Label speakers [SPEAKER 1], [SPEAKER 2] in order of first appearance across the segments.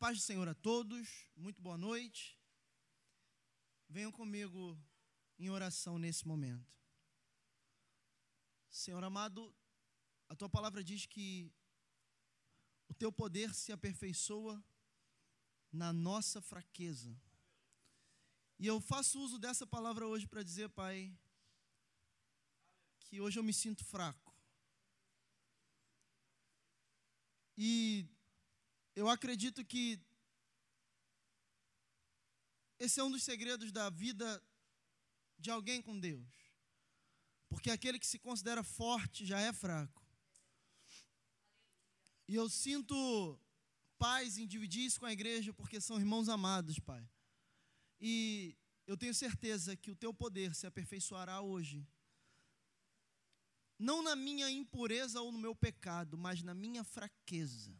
[SPEAKER 1] paz do Senhor a todos, muito boa noite. Venham comigo em oração nesse momento. Senhor amado, a tua palavra diz que o teu poder se aperfeiçoa na nossa fraqueza. E eu faço uso dessa palavra hoje para dizer, Pai, que hoje eu me sinto fraco. E eu acredito que esse é um dos segredos da vida de alguém com Deus. Porque aquele que se considera forte já é fraco. E eu sinto paz em dividir isso com a igreja, porque são irmãos amados, Pai. E eu tenho certeza que o teu poder se aperfeiçoará hoje. Não na minha impureza ou no meu pecado, mas na minha fraqueza.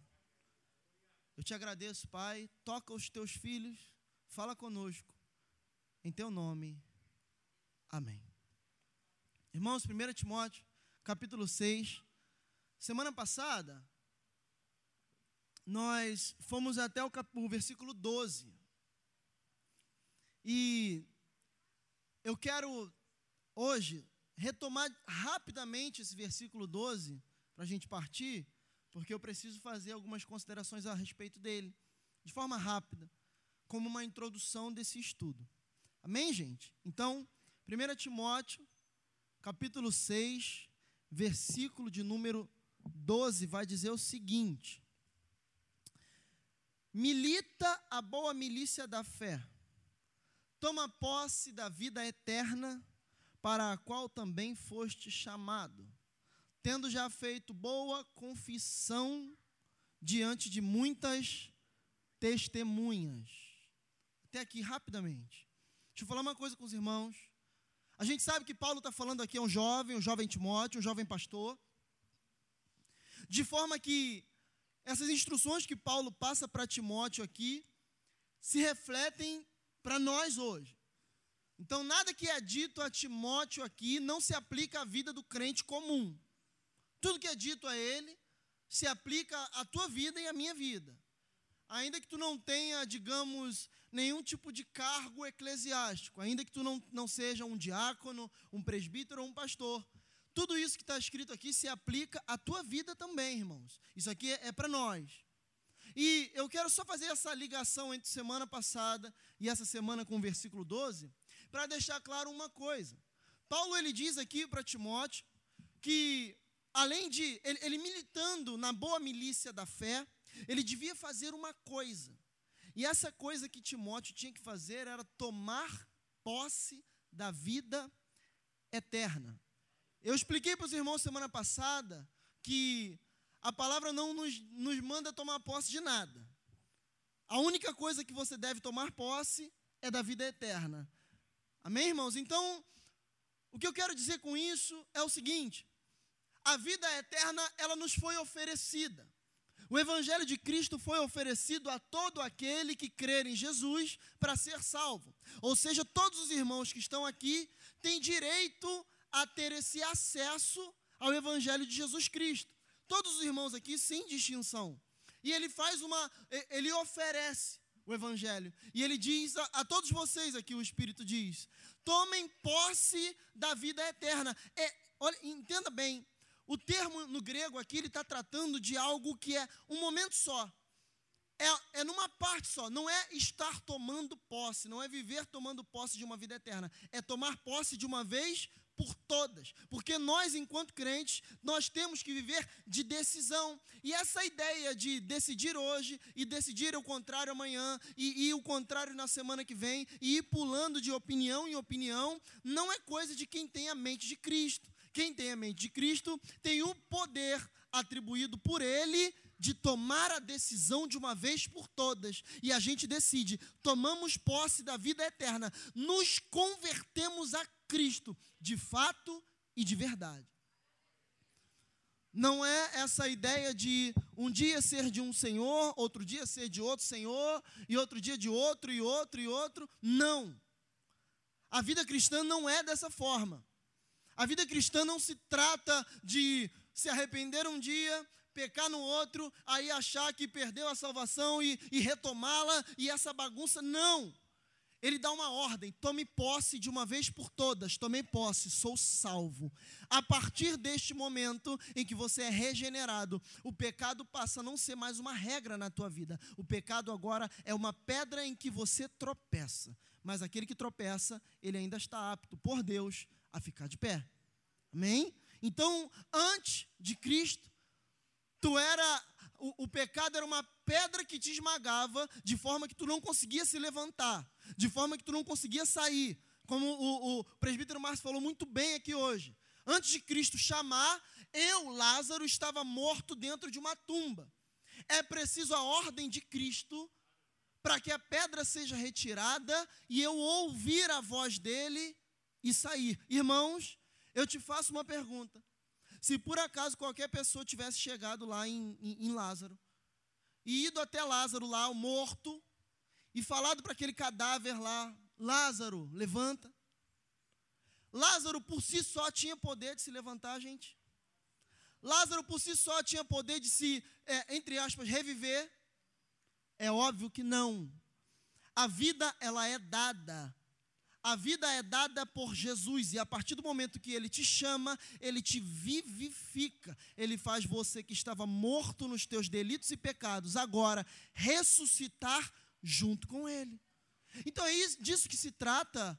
[SPEAKER 1] Eu te agradeço, Pai. Toca os teus filhos, fala conosco. Em teu nome. Amém. Irmãos, 1 Timóteo, capítulo 6. Semana passada, nós fomos até o, cap... o versículo 12. E eu quero hoje retomar rapidamente esse versículo 12, para a gente partir porque eu preciso fazer algumas considerações a respeito dele, de forma rápida, como uma introdução desse estudo. Amém, gente? Então, 1 Timóteo, capítulo 6, versículo de número 12, vai dizer o seguinte: Milita a boa milícia da fé, toma posse da vida eterna, para a qual também foste chamado tendo já feito boa confissão diante de muitas testemunhas. Até aqui, rapidamente. Deixa eu falar uma coisa com os irmãos. A gente sabe que Paulo está falando aqui a um jovem, um jovem Timóteo, um jovem pastor. De forma que essas instruções que Paulo passa para Timóteo aqui se refletem para nós hoje. Então, nada que é dito a Timóteo aqui não se aplica à vida do crente comum. Tudo que é dito a ele se aplica à tua vida e à minha vida. Ainda que tu não tenha, digamos, nenhum tipo de cargo eclesiástico, ainda que tu não, não seja um diácono, um presbítero ou um pastor, tudo isso que está escrito aqui se aplica à tua vida também, irmãos. Isso aqui é, é para nós. E eu quero só fazer essa ligação entre semana passada e essa semana com o versículo 12, para deixar claro uma coisa. Paulo ele diz aqui para Timóteo que além de ele, ele, militando na boa milícia da fé, ele devia fazer uma coisa. E essa coisa que Timóteo tinha que fazer era tomar posse da vida eterna. Eu expliquei para os irmãos semana passada que a palavra não nos, nos manda tomar posse de nada. A única coisa que você deve tomar posse é da vida eterna. Amém, irmãos? Então, o que eu quero dizer com isso é o seguinte: a vida eterna, ela nos foi oferecida. O Evangelho de Cristo foi oferecido a todo aquele que crer em Jesus para ser salvo. Ou seja, todos os irmãos que estão aqui têm direito a ter esse acesso ao Evangelho de Jesus Cristo. Todos os irmãos aqui, sem distinção. E ele faz uma, ele oferece o Evangelho. E ele diz a, a todos vocês aqui, o Espírito diz: tomem posse da vida eterna. É, olha, entenda bem, o termo no grego aqui, ele está tratando de algo que é um momento só. É, é numa parte só, não é estar tomando posse, não é viver tomando posse de uma vida eterna, é tomar posse de uma vez por todas, porque nós, enquanto crentes, nós temos que viver de decisão. E essa ideia de decidir hoje e decidir o contrário amanhã e, e o contrário na semana que vem e ir pulando de opinião em opinião, não é coisa de quem tem a mente de Cristo. Quem tem a mente de Cristo tem o poder atribuído por Ele de tomar a decisão de uma vez por todas. E a gente decide, tomamos posse da vida eterna, nos convertemos a Cristo, de fato e de verdade. Não é essa ideia de um dia ser de um Senhor, outro dia ser de outro Senhor, e outro dia de outro, e outro, e outro. Não. A vida cristã não é dessa forma. A vida cristã não se trata de se arrepender um dia, pecar no outro, aí achar que perdeu a salvação e, e retomá-la e essa bagunça. Não. Ele dá uma ordem: tome posse de uma vez por todas. Tomei posse, sou salvo. A partir deste momento em que você é regenerado, o pecado passa a não ser mais uma regra na tua vida. O pecado agora é uma pedra em que você tropeça. Mas aquele que tropeça, ele ainda está apto por Deus a ficar de pé. Amém? Então, antes de Cristo, tu era o, o, pecado era uma pedra que te esmagava, de forma que tu não conseguia se levantar, de forma que tu não conseguia sair. Como o, o presbítero Márcio falou muito bem aqui hoje. Antes de Cristo chamar, eu, Lázaro, estava morto dentro de uma tumba. É preciso a ordem de Cristo para que a pedra seja retirada e eu ouvir a voz dele e sair. Irmãos, eu te faço uma pergunta. Se por acaso qualquer pessoa tivesse chegado lá em, em, em Lázaro, e ido até Lázaro lá, morto, e falado para aquele cadáver lá: Lázaro, levanta. Lázaro por si só tinha poder de se levantar, gente. Lázaro por si só tinha poder de se, é, entre aspas, reviver. É óbvio que não. A vida, ela é dada a vida é dada por Jesus e a partir do momento que ele te chama, ele te vivifica. Ele faz você que estava morto nos teus delitos e pecados agora ressuscitar junto com ele. Então é isso, disso que se trata.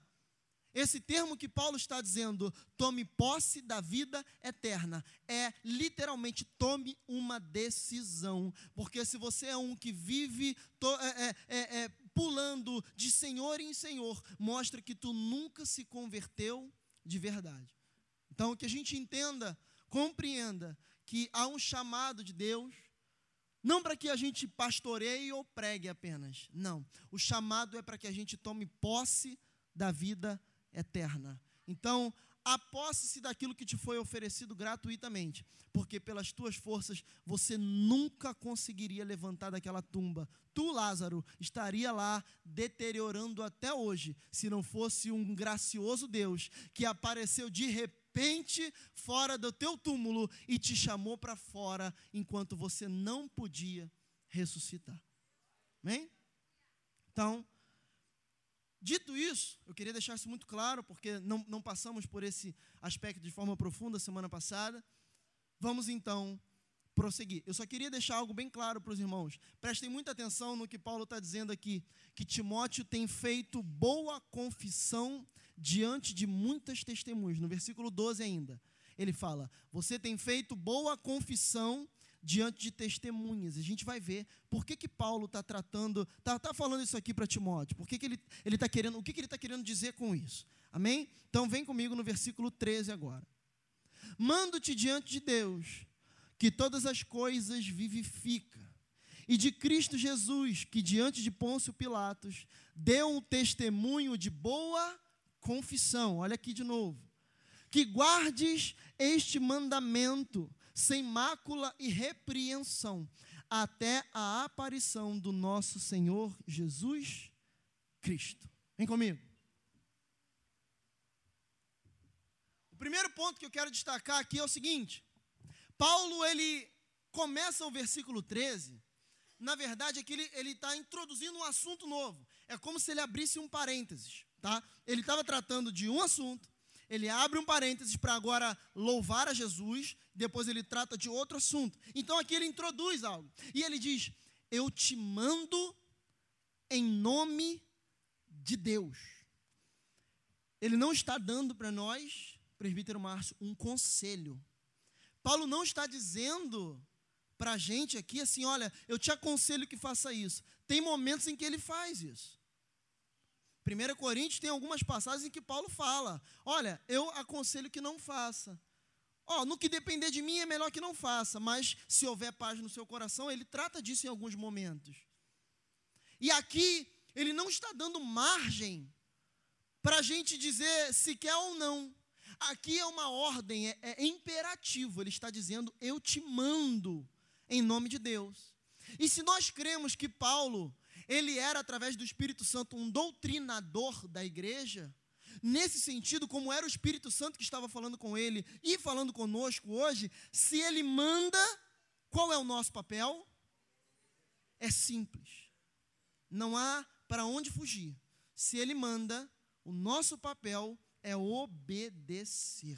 [SPEAKER 1] Esse termo que Paulo está dizendo, tome posse da vida eterna, é literalmente tome uma decisão. Porque se você é um que vive to, é, é, é, pulando de senhor em senhor, mostra que tu nunca se converteu de verdade. Então, que a gente entenda, compreenda que há um chamado de Deus, não para que a gente pastoreie ou pregue apenas, não. O chamado é para que a gente tome posse da vida eterna. Então, aposse-se daquilo que te foi oferecido gratuitamente, porque pelas tuas forças você nunca conseguiria levantar daquela tumba. Tu, Lázaro, estaria lá deteriorando até hoje, se não fosse um gracioso Deus que apareceu de repente fora do teu túmulo e te chamou para fora enquanto você não podia ressuscitar. Amém? Então, Dito isso, eu queria deixar isso muito claro, porque não, não passamos por esse aspecto de forma profunda semana passada. Vamos então prosseguir. Eu só queria deixar algo bem claro para os irmãos. Prestem muita atenção no que Paulo está dizendo aqui: que Timóteo tem feito boa confissão diante de muitas testemunhas. No versículo 12 ainda, ele fala: Você tem feito boa confissão diante de testemunhas. A gente vai ver por que, que Paulo está tratando, está tá falando isso aqui para Timóteo, por que, que ele está querendo, o que, que ele está querendo dizer com isso. Amém? Então vem comigo no versículo 13 agora. Mando-te diante de Deus, que todas as coisas vivifica, e de Cristo Jesus, que diante de Pôncio Pilatos deu um testemunho de boa confissão. Olha aqui de novo. Que guardes este mandamento sem mácula e repreensão, até a aparição do nosso Senhor Jesus Cristo. Vem comigo. O primeiro ponto que eu quero destacar aqui é o seguinte: Paulo ele começa o versículo 13. Na verdade, é que ele está introduzindo um assunto novo. É como se ele abrisse um parênteses. Tá? Ele estava tratando de um assunto, ele abre um parênteses para agora louvar a Jesus, depois ele trata de outro assunto. Então aqui ele introduz algo. E ele diz: Eu te mando em nome de Deus. Ele não está dando para nós, presbítero Márcio, um conselho. Paulo não está dizendo para a gente aqui assim: olha, eu te aconselho que faça isso. Tem momentos em que ele faz isso. 1 Coríntios tem algumas passagens em que Paulo fala: Olha, eu aconselho que não faça. Ó, oh, no que depender de mim é melhor que não faça, mas se houver paz no seu coração, ele trata disso em alguns momentos. E aqui, ele não está dando margem para a gente dizer se quer ou não. Aqui é uma ordem, é, é imperativo. Ele está dizendo: Eu te mando em nome de Deus. E se nós cremos que Paulo ele era, através do Espírito Santo, um doutrinador da igreja. Nesse sentido, como era o Espírito Santo que estava falando com ele e falando conosco hoje, se ele manda, Qual é o nosso papel? É simples. Não há para onde fugir. Se ele manda, o nosso papel é obedecer.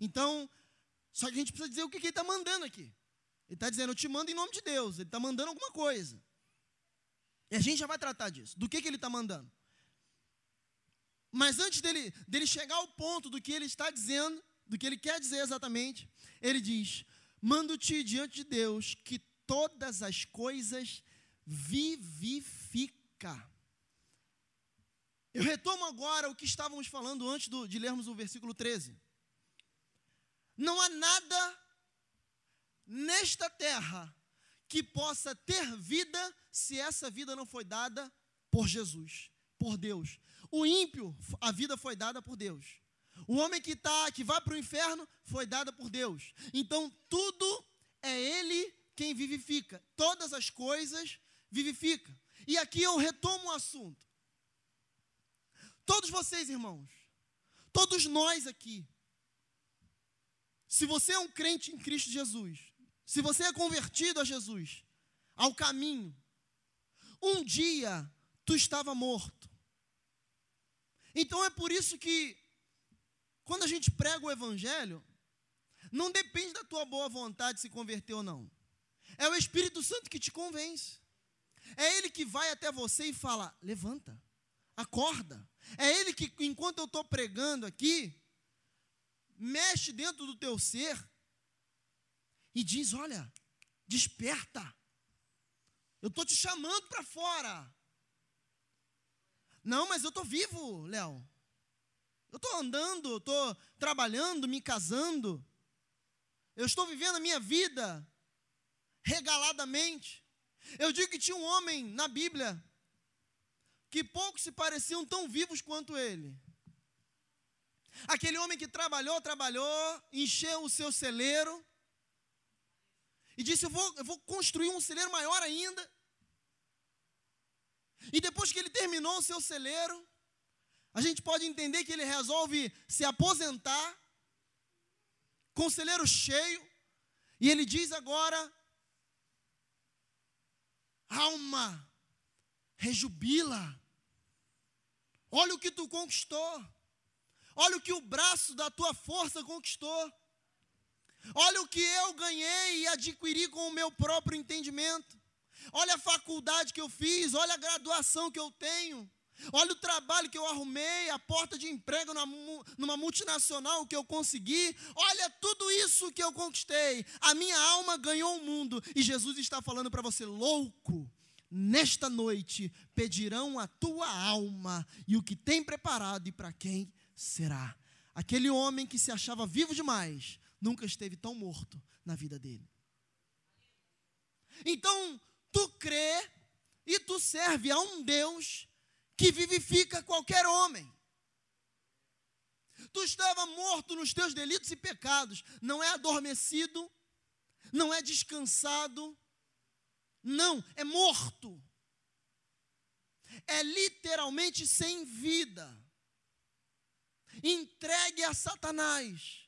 [SPEAKER 1] Então, só que a gente precisa dizer o que, que ele está mandando aqui. Ele está dizendo, eu te mando em nome de Deus. Ele está mandando alguma coisa. E a gente já vai tratar disso. Do que, que ele está mandando. Mas antes dele, dele chegar ao ponto do que ele está dizendo, do que ele quer dizer exatamente, ele diz: Mando-te diante de Deus que todas as coisas vivifica. Eu retomo agora o que estávamos falando antes do, de lermos o versículo 13. Não há nada nesta terra que possa ter vida se essa vida não foi dada por Jesus, por Deus. O ímpio, a vida foi dada por Deus. O homem que tá, que vai para o inferno, foi dada por Deus. Então tudo é Ele quem vivifica. Todas as coisas vivifica. E aqui eu retomo o assunto. Todos vocês, irmãos, todos nós aqui, se você é um crente em Cristo Jesus, se você é convertido a Jesus, ao caminho, um dia tu estava morto. Então é por isso que, quando a gente prega o Evangelho, não depende da tua boa vontade se converter ou não. É o Espírito Santo que te convence. É Ele que vai até você e fala: levanta, acorda. É Ele que, enquanto eu estou pregando aqui, mexe dentro do teu ser e diz: olha, desperta. Eu estou te chamando para fora. Não, mas eu estou vivo, Léo. Eu estou andando, eu estou trabalhando, me casando. Eu estou vivendo a minha vida regaladamente. Eu digo que tinha um homem na Bíblia que poucos se pareciam tão vivos quanto ele. Aquele homem que trabalhou, trabalhou, encheu o seu celeiro e disse: eu vou, eu vou construir um celeiro maior ainda. E depois que ele terminou o seu celeiro, a gente pode entender que ele resolve se aposentar com o celeiro cheio, e ele diz agora Alma, rejubila. Olha o que tu conquistou. Olha o que o braço da tua força conquistou. Olha o que eu ganhei e adquiri com o meu próprio entendimento. Olha a faculdade que eu fiz, olha a graduação que eu tenho. Olha o trabalho que eu arrumei, a porta de emprego numa multinacional que eu consegui. Olha tudo isso que eu conquistei. A minha alma ganhou o mundo. E Jesus está falando para você, louco. Nesta noite pedirão a tua alma e o que tem preparado e para quem será. Aquele homem que se achava vivo demais, nunca esteve tão morto na vida dele. Então, tu crê e tu serve a um Deus que vivifica qualquer homem. Tu estava morto nos teus delitos e pecados, não é adormecido, não é descansado, não, é morto. É literalmente sem vida. Entregue a Satanás.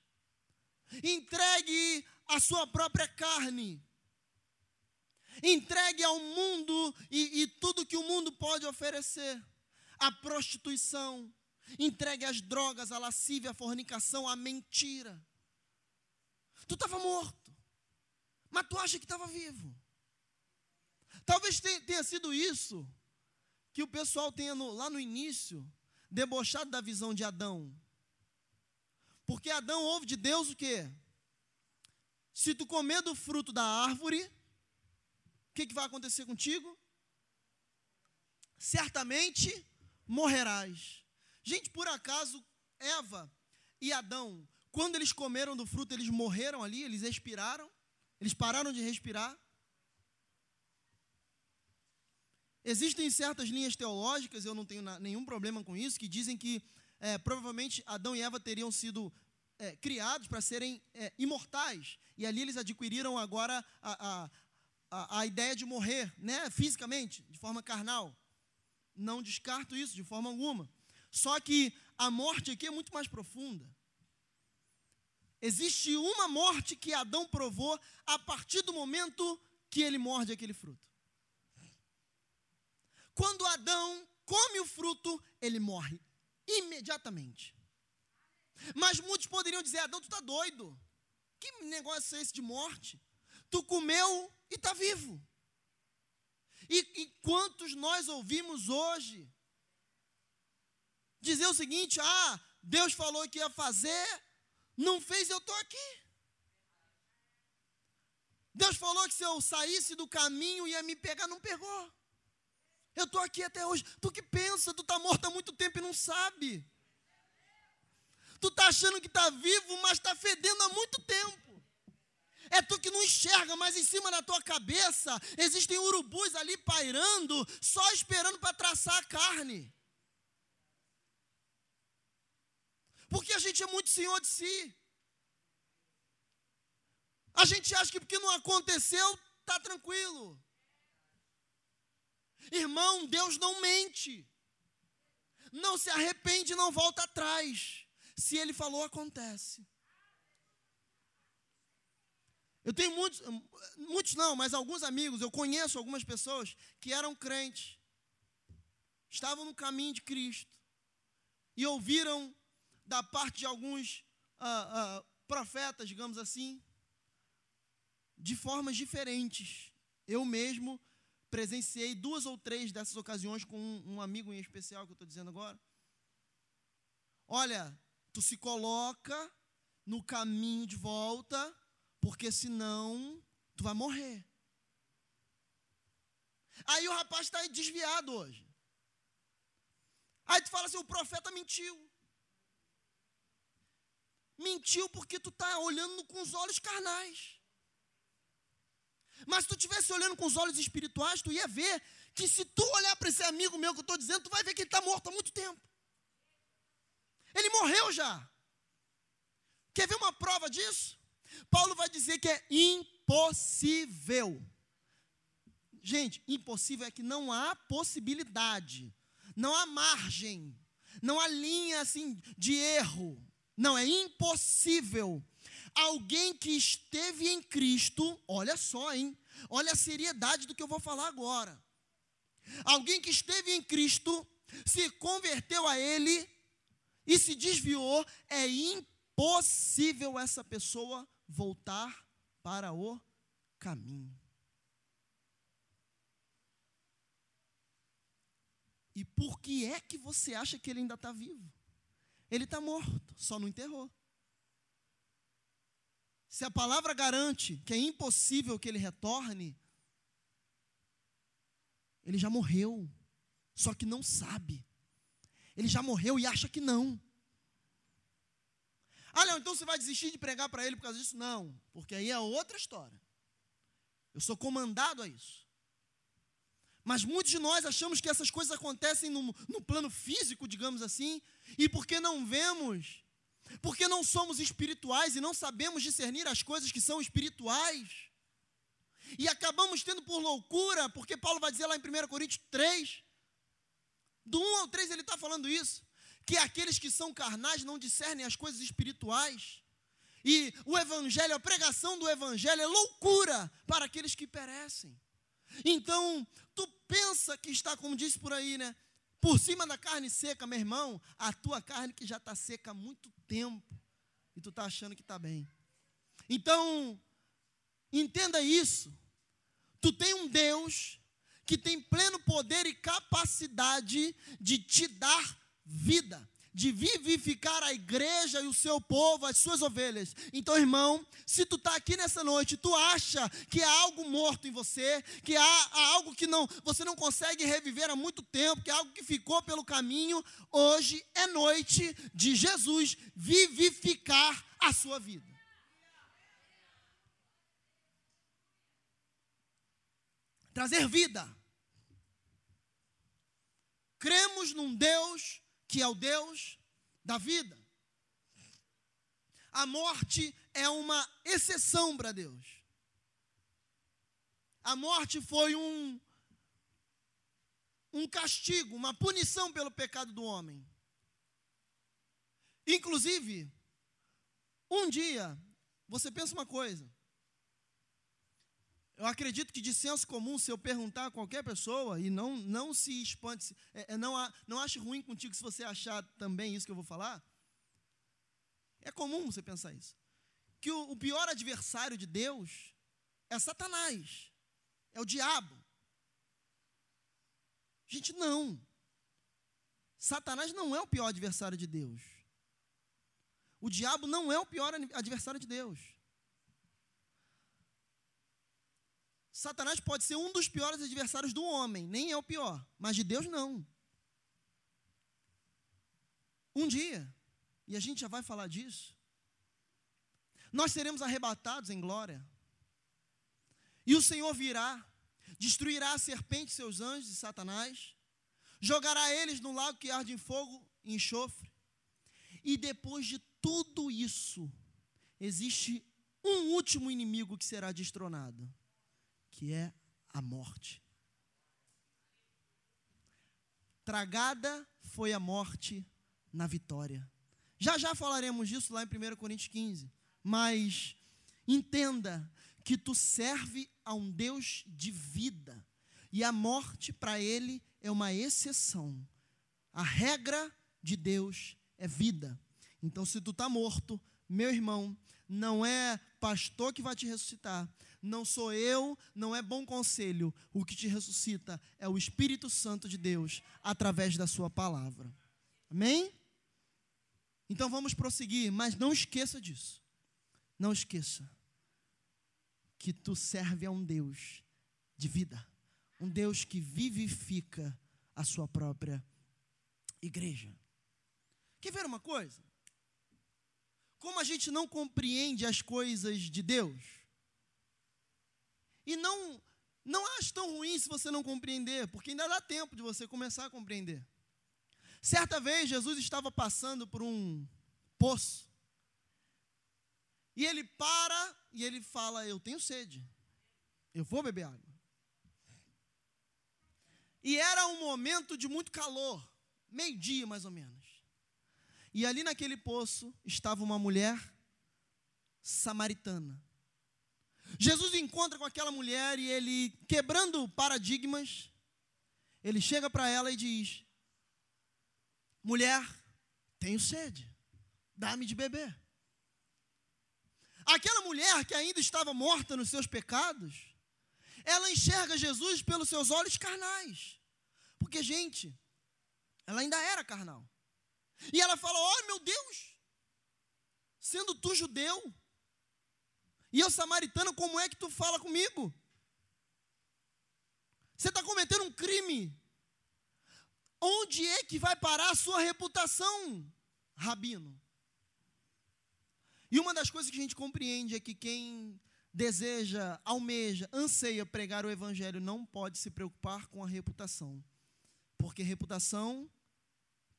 [SPEAKER 1] Entregue a sua própria carne entregue ao mundo e, e, tudo que o mundo pode oferecer a prostituição, entregue as drogas, a lascívia, a fornicação, a mentira. Tu estava morto, mas tu acha que estava vivo. Talvez tenha sido isso que o pessoal tenha no, lá no início debochado da visão de Adão. Porque Adão ouve de Deus o quê? Se tu comer do fruto da árvore, o que, que vai acontecer contigo? Certamente morrerás. Gente, por acaso, Eva e Adão, quando eles comeram do fruto, eles morreram ali, eles expiraram, eles pararam de respirar. Existem certas linhas teológicas, eu não tenho nenhum problema com isso, que dizem que é, provavelmente Adão e Eva teriam sido é, criados para serem é, imortais, e ali eles adquiriram agora a, a, a, a ideia de morrer, né, fisicamente, de forma carnal. Não descarto isso de forma alguma. Só que a morte aqui é muito mais profunda. Existe uma morte que Adão provou a partir do momento que ele morde aquele fruto. Quando Adão come o fruto, ele morre imediatamente. Mas muitos poderiam dizer: Adão, tu está doido. Que negócio é esse de morte? Tu comeu e está vivo. E, e quantos nós ouvimos hoje dizer o seguinte: ah, Deus falou que ia fazer, não fez, eu estou aqui. Deus falou que se eu saísse do caminho ia me pegar, não pegou. Eu estou aqui até hoje. Tu que pensa, tu está morto há muito tempo e não sabe. Tu está achando que está vivo, mas está fedendo há muito tempo. É tu que não enxerga, mas em cima da tua cabeça existem urubus ali pairando, só esperando para traçar a carne. Porque a gente é muito senhor de si. A gente acha que porque não aconteceu, está tranquilo. Irmão, Deus não mente. Não se arrepende, não volta atrás. Se ele falou, acontece. Eu tenho muitos, muitos não, mas alguns amigos, eu conheço algumas pessoas que eram crentes, estavam no caminho de Cristo e ouviram da parte de alguns ah, ah, profetas, digamos assim, de formas diferentes. Eu mesmo presenciei duas ou três dessas ocasiões com um, um amigo em especial que eu estou dizendo agora. Olha, tu se coloca no caminho de volta porque senão tu vai morrer. Aí o rapaz está desviado hoje. Aí tu fala assim: o profeta mentiu. Mentiu porque tu está olhando com os olhos carnais. Mas se tu estivesse olhando com os olhos espirituais, tu ia ver que se tu olhar para esse amigo meu que eu estou dizendo, tu vai ver que ele está morto há muito tempo. Ele morreu já. Quer ver uma prova disso? Paulo vai dizer que é impossível. Gente, impossível é que não há possibilidade, não há margem, não há linha assim de erro. Não, é impossível. Alguém que esteve em Cristo, olha só, hein? Olha a seriedade do que eu vou falar agora. Alguém que esteve em Cristo, se converteu a Ele e se desviou, é impossível essa pessoa voltar para o caminho. E por que é que você acha que ele ainda está vivo? Ele está morto, só não enterrou. Se a palavra garante que é impossível que ele retorne, ele já morreu, só que não sabe. Ele já morreu e acha que não. Ah, não, então você vai desistir de pregar para ele por causa disso? Não, porque aí é outra história. Eu sou comandado a isso. Mas muitos de nós achamos que essas coisas acontecem no, no plano físico, digamos assim, e porque não vemos, porque não somos espirituais e não sabemos discernir as coisas que são espirituais, e acabamos tendo por loucura, porque Paulo vai dizer lá em 1 Coríntios 3, do 1 ao 3 ele está falando isso que aqueles que são carnais não discernem as coisas espirituais. E o evangelho, a pregação do evangelho é loucura para aqueles que perecem. Então, tu pensa que está, como disse por aí, né? Por cima da carne seca, meu irmão, a tua carne que já está seca há muito tempo. E tu está achando que está bem. Então, entenda isso. Tu tem um Deus que tem pleno poder e capacidade de te dar vida, de vivificar a igreja e o seu povo, as suas ovelhas. Então, irmão, se tu está aqui nessa noite, tu acha que há algo morto em você, que há, há, algo que não você não consegue reviver há muito tempo, que é algo que ficou pelo caminho, hoje é noite de Jesus vivificar a sua vida. Trazer vida. Cremos num Deus que é o Deus da vida. A morte é uma exceção para Deus. A morte foi um um castigo, uma punição pelo pecado do homem. Inclusive, Um dia, você pensa uma coisa. Eu acredito que de senso comum, se eu perguntar a qualquer pessoa, e não, não se espante, é, é, não, não ache ruim contigo se você achar também isso que eu vou falar. É comum você pensar isso. Que o, o pior adversário de Deus é Satanás, é o diabo. Gente, não. Satanás não é o pior adversário de Deus. O diabo não é o pior adversário de Deus. Satanás pode ser um dos piores adversários do homem, nem é o pior, mas de Deus não. Um dia, e a gente já vai falar disso, nós seremos arrebatados em glória. E o Senhor virá, destruirá a serpente seus anjos e Satanás, jogará eles no lago que arde em fogo e enxofre. E depois de tudo isso, existe um último inimigo que será destronado que é a morte. Tragada foi a morte na vitória. Já já falaremos disso lá em 1 Coríntios 15. Mas entenda que tu serve a um Deus de vida. E a morte para ele é uma exceção. A regra de Deus é vida. Então, se tu está morto, meu irmão, não é pastor que vai te ressuscitar, não sou eu, não é bom conselho. O que te ressuscita é o Espírito Santo de Deus através da Sua palavra. Amém? Então vamos prosseguir, mas não esqueça disso. Não esqueça que tu serve a um Deus de vida, um Deus que vivifica a sua própria igreja. Quer ver uma coisa? Como a gente não compreende as coisas de Deus, e não, não acho tão ruim se você não compreender, porque ainda dá tempo de você começar a compreender. Certa vez, Jesus estava passando por um poço. E ele para e ele fala: Eu tenho sede. Eu vou beber água. E era um momento de muito calor, meio-dia mais ou menos. E ali naquele poço estava uma mulher samaritana. Jesus encontra com aquela mulher e ele, quebrando paradigmas, ele chega para ela e diz: Mulher, tenho sede, dá-me de beber. Aquela mulher que ainda estava morta nos seus pecados, ela enxerga Jesus pelos seus olhos carnais. Porque, gente, ela ainda era carnal. E ela fala: Oh, meu Deus, sendo tu judeu, e eu, samaritano, como é que tu fala comigo? Você está cometendo um crime. Onde é que vai parar a sua reputação, rabino? E uma das coisas que a gente compreende é que quem deseja, almeja, anseia pregar o evangelho não pode se preocupar com a reputação. Porque reputação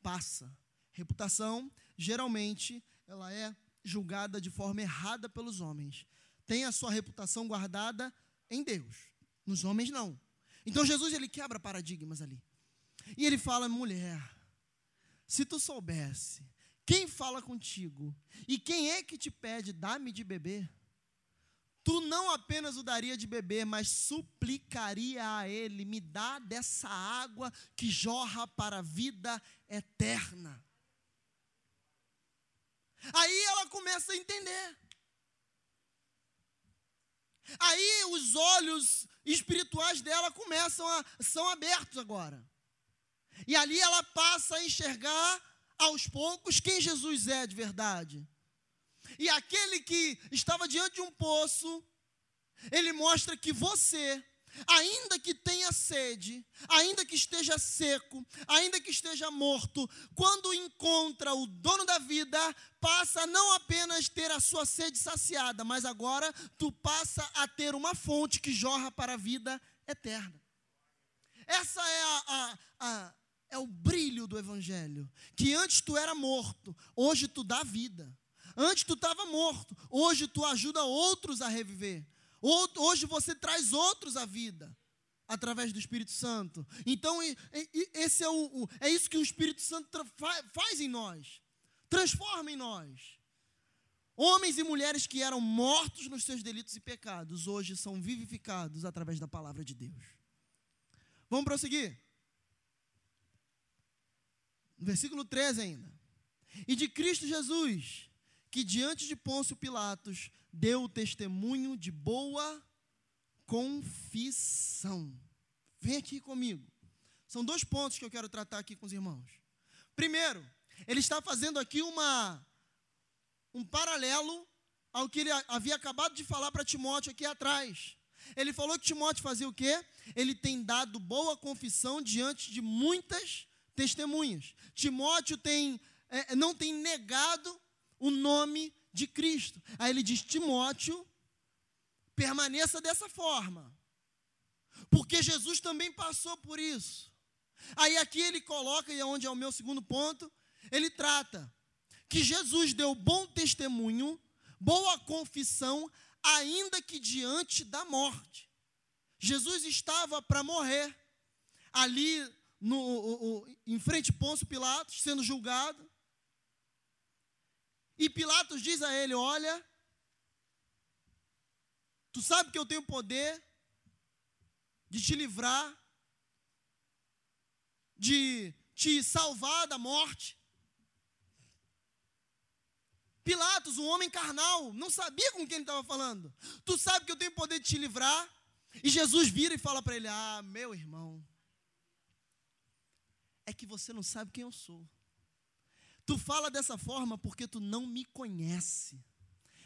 [SPEAKER 1] passa. Reputação, geralmente, ela é julgada de forma errada pelos homens tem a sua reputação guardada em Deus. Nos homens, não. Então Jesus ele quebra paradigmas ali. E ele fala: mulher, se tu soubesse quem fala contigo e quem é que te pede, dá-me de beber, tu não apenas o daria de beber, mas suplicaria a ele: me dá dessa água que jorra para a vida eterna. Aí ela começa a entender. Aí os olhos espirituais dela começam a são abertos agora. E ali ela passa a enxergar aos poucos quem Jesus é de verdade. E aquele que estava diante de um poço, ele mostra que você ainda que tenha sede, ainda que esteja seco, ainda que esteja morto, quando encontra o dono da vida, passa a não apenas ter a sua sede saciada, mas agora tu passa a ter uma fonte que jorra para a vida eterna. Essa é a, a, a é o brilho do evangelho, que antes tu era morto, hoje tu dá vida. Antes tu estava morto, hoje tu ajuda outros a reviver. Hoje você traz outros à vida através do Espírito Santo. Então, esse é, o, é isso que o Espírito Santo faz em nós, transforma em nós. Homens e mulheres que eram mortos nos seus delitos e pecados, hoje são vivificados através da palavra de Deus. Vamos prosseguir. Versículo 13 ainda. E de Cristo Jesus, que diante de Pôncio Pilatos deu testemunho de boa confissão. Vem aqui comigo. São dois pontos que eu quero tratar aqui com os irmãos. Primeiro, ele está fazendo aqui uma um paralelo ao que ele havia acabado de falar para Timóteo aqui atrás. Ele falou que Timóteo fazia o quê? Ele tem dado boa confissão diante de muitas testemunhas. Timóteo tem, é, não tem negado o nome de Cristo. Aí ele diz: Timóteo, permaneça dessa forma, porque Jesus também passou por isso. Aí aqui ele coloca, e é onde é o meu segundo ponto, ele trata que Jesus deu bom testemunho, boa confissão, ainda que diante da morte. Jesus estava para morrer, ali no, o, o, em frente a Pôncio Pilatos, sendo julgado. E Pilatos diz a ele: Olha, tu sabe que eu tenho poder de te livrar, de te salvar da morte. Pilatos, um homem carnal, não sabia com quem ele estava falando. Tu sabe que eu tenho poder de te livrar? E Jesus vira e fala para ele: Ah, meu irmão, é que você não sabe quem eu sou. Tu fala dessa forma porque tu não me conhece.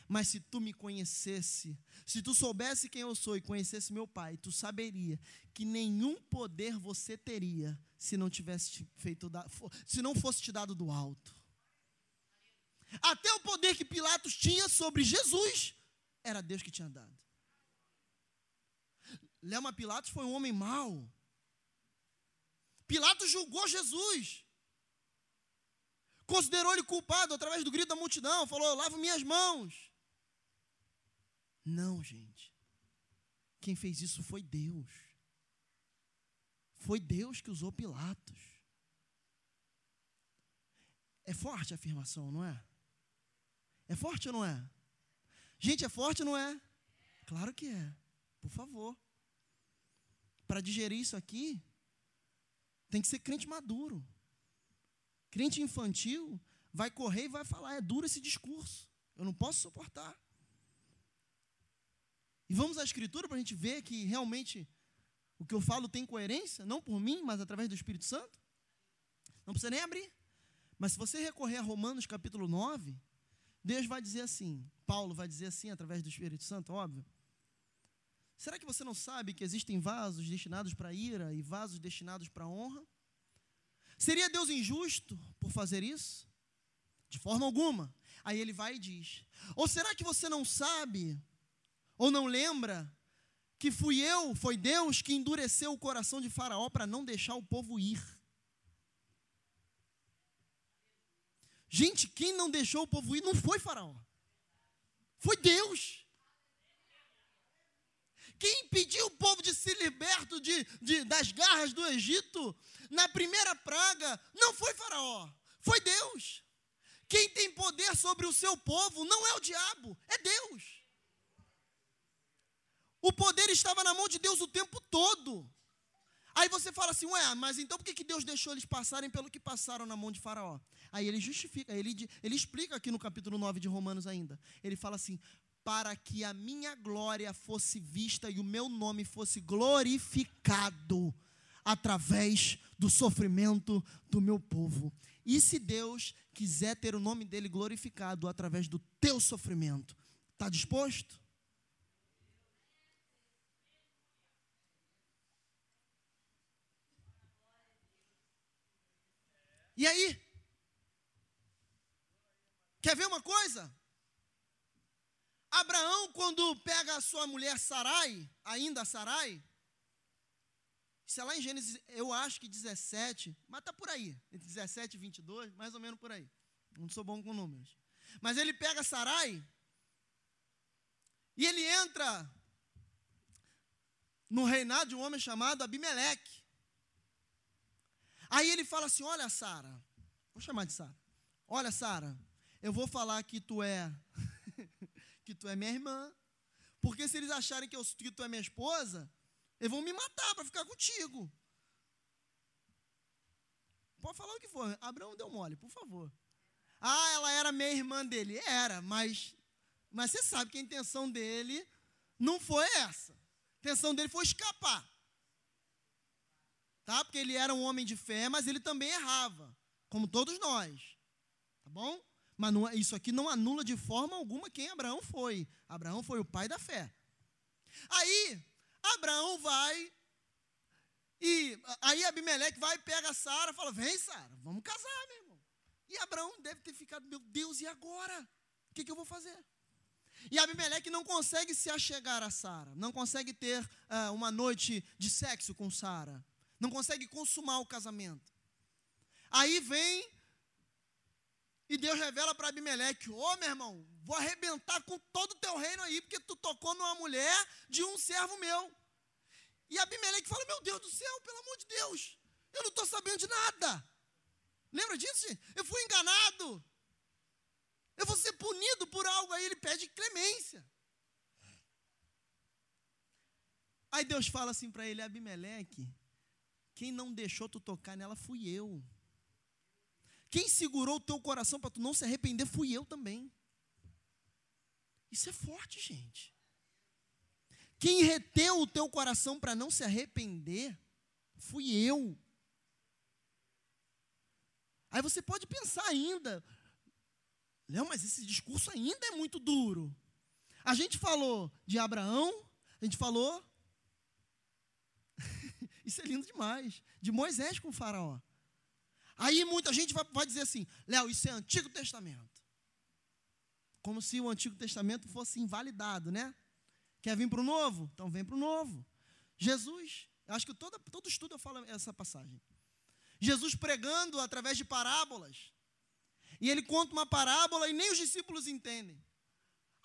[SPEAKER 1] Mas se tu me conhecesse, se tu soubesse quem eu sou e conhecesse meu pai, tu saberia que nenhum poder você teria se não tivesse feito se não fosse te dado do alto. Até o poder que Pilatos tinha sobre Jesus era Deus que tinha dado. Lema Pilatos foi um homem mau. Pilatos julgou Jesus. Considerou ele culpado através do grito da multidão. Falou: lavo minhas mãos. Não, gente. Quem fez isso foi Deus. Foi Deus que usou Pilatos. É forte a afirmação, não é? É forte ou não é? Gente, é forte ou não é? Claro que é. Por favor. Para digerir isso aqui, tem que ser crente maduro. Crente infantil vai correr e vai falar: é duro esse discurso. Eu não posso suportar. E vamos à Escritura para a gente ver que realmente o que eu falo tem coerência, não por mim, mas através do Espírito Santo. Não precisa nem abrir. Mas se você recorrer a Romanos capítulo 9, Deus vai dizer assim, Paulo vai dizer assim através do Espírito Santo, óbvio. Será que você não sabe que existem vasos destinados para ira e vasos destinados para honra? Seria Deus injusto por fazer isso? De forma alguma. Aí ele vai e diz: Ou será que você não sabe, ou não lembra, que fui eu, foi Deus que endureceu o coração de Faraó para não deixar o povo ir? Gente, quem não deixou o povo ir não foi Faraó, foi Deus. Quem impediu o povo de se liberto de, de, das garras do Egito na primeira praga não foi Faraó, foi Deus. Quem tem poder sobre o seu povo não é o diabo, é Deus. O poder estava na mão de Deus o tempo todo. Aí você fala assim, ué, mas então por que, que Deus deixou eles passarem pelo que passaram na mão de Faraó? Aí ele justifica, ele, ele explica aqui no capítulo 9 de Romanos ainda. Ele fala assim: para que a minha glória fosse vista e o meu nome fosse glorificado através do sofrimento do meu povo. E se Deus quiser ter o nome dele glorificado através do teu sofrimento, está disposto? E aí? Quer ver uma coisa? Abraão, quando pega a sua mulher Sarai, ainda Sarai, isso é lá em Gênesis, eu acho que 17, mas está por aí, entre 17 e 22, mais ou menos por aí. Não sou bom com números. Mas ele pega Sarai e ele entra no reinado de um homem chamado Abimeleque. Aí ele fala assim: Olha, Sara, vou chamar de Sara. Olha, Sara, eu vou falar que tu é que tu é minha irmã. Porque se eles acharem que, eu, que tu é minha esposa, eles vão me matar para ficar contigo. Pode falar o que for. Abraão deu mole, por favor. Ah, ela era minha irmã dele. Era, mas, mas você sabe que a intenção dele não foi essa. A intenção dele foi escapar. Tá? Porque ele era um homem de fé, mas ele também errava, como todos nós. Tá bom? Mas não, isso aqui não anula de forma alguma quem Abraão foi. Abraão foi o pai da fé. Aí, Abraão vai e aí Abimeleque vai pega Sara, fala: "Vem, Sara, vamos casar, meu irmão". E Abraão deve ter ficado: "Meu Deus, e agora? O que, que eu vou fazer?" E Abimeleque não consegue se achegar a Sara, não consegue ter uh, uma noite de sexo com Sara, não consegue consumar o casamento. Aí vem e Deus revela para Abimeleque: Ô oh, meu irmão, vou arrebentar com todo o teu reino aí, porque tu tocou numa mulher de um servo meu. E Abimeleque fala: Meu Deus do céu, pelo amor de Deus, eu não estou sabendo de nada. Lembra disso? Eu fui enganado. Eu vou ser punido por algo. Aí ele pede clemência. Aí Deus fala assim para ele: Abimeleque, quem não deixou tu tocar nela fui eu. Quem segurou o teu coração para tu não se arrepender fui eu também. Isso é forte, gente. Quem reteu o teu coração para não se arrepender fui eu. Aí você pode pensar ainda, Léo, mas esse discurso ainda é muito duro. A gente falou de Abraão, a gente falou. Isso é lindo demais. De Moisés com o Faraó. Aí muita gente vai, vai dizer assim: Léo, isso é Antigo Testamento. Como se o Antigo Testamento fosse invalidado, né? Quer vir para o Novo? Então vem para o Novo. Jesus, acho que todo, estudo eu falo essa passagem. Jesus pregando através de parábolas. E ele conta uma parábola e nem os discípulos entendem.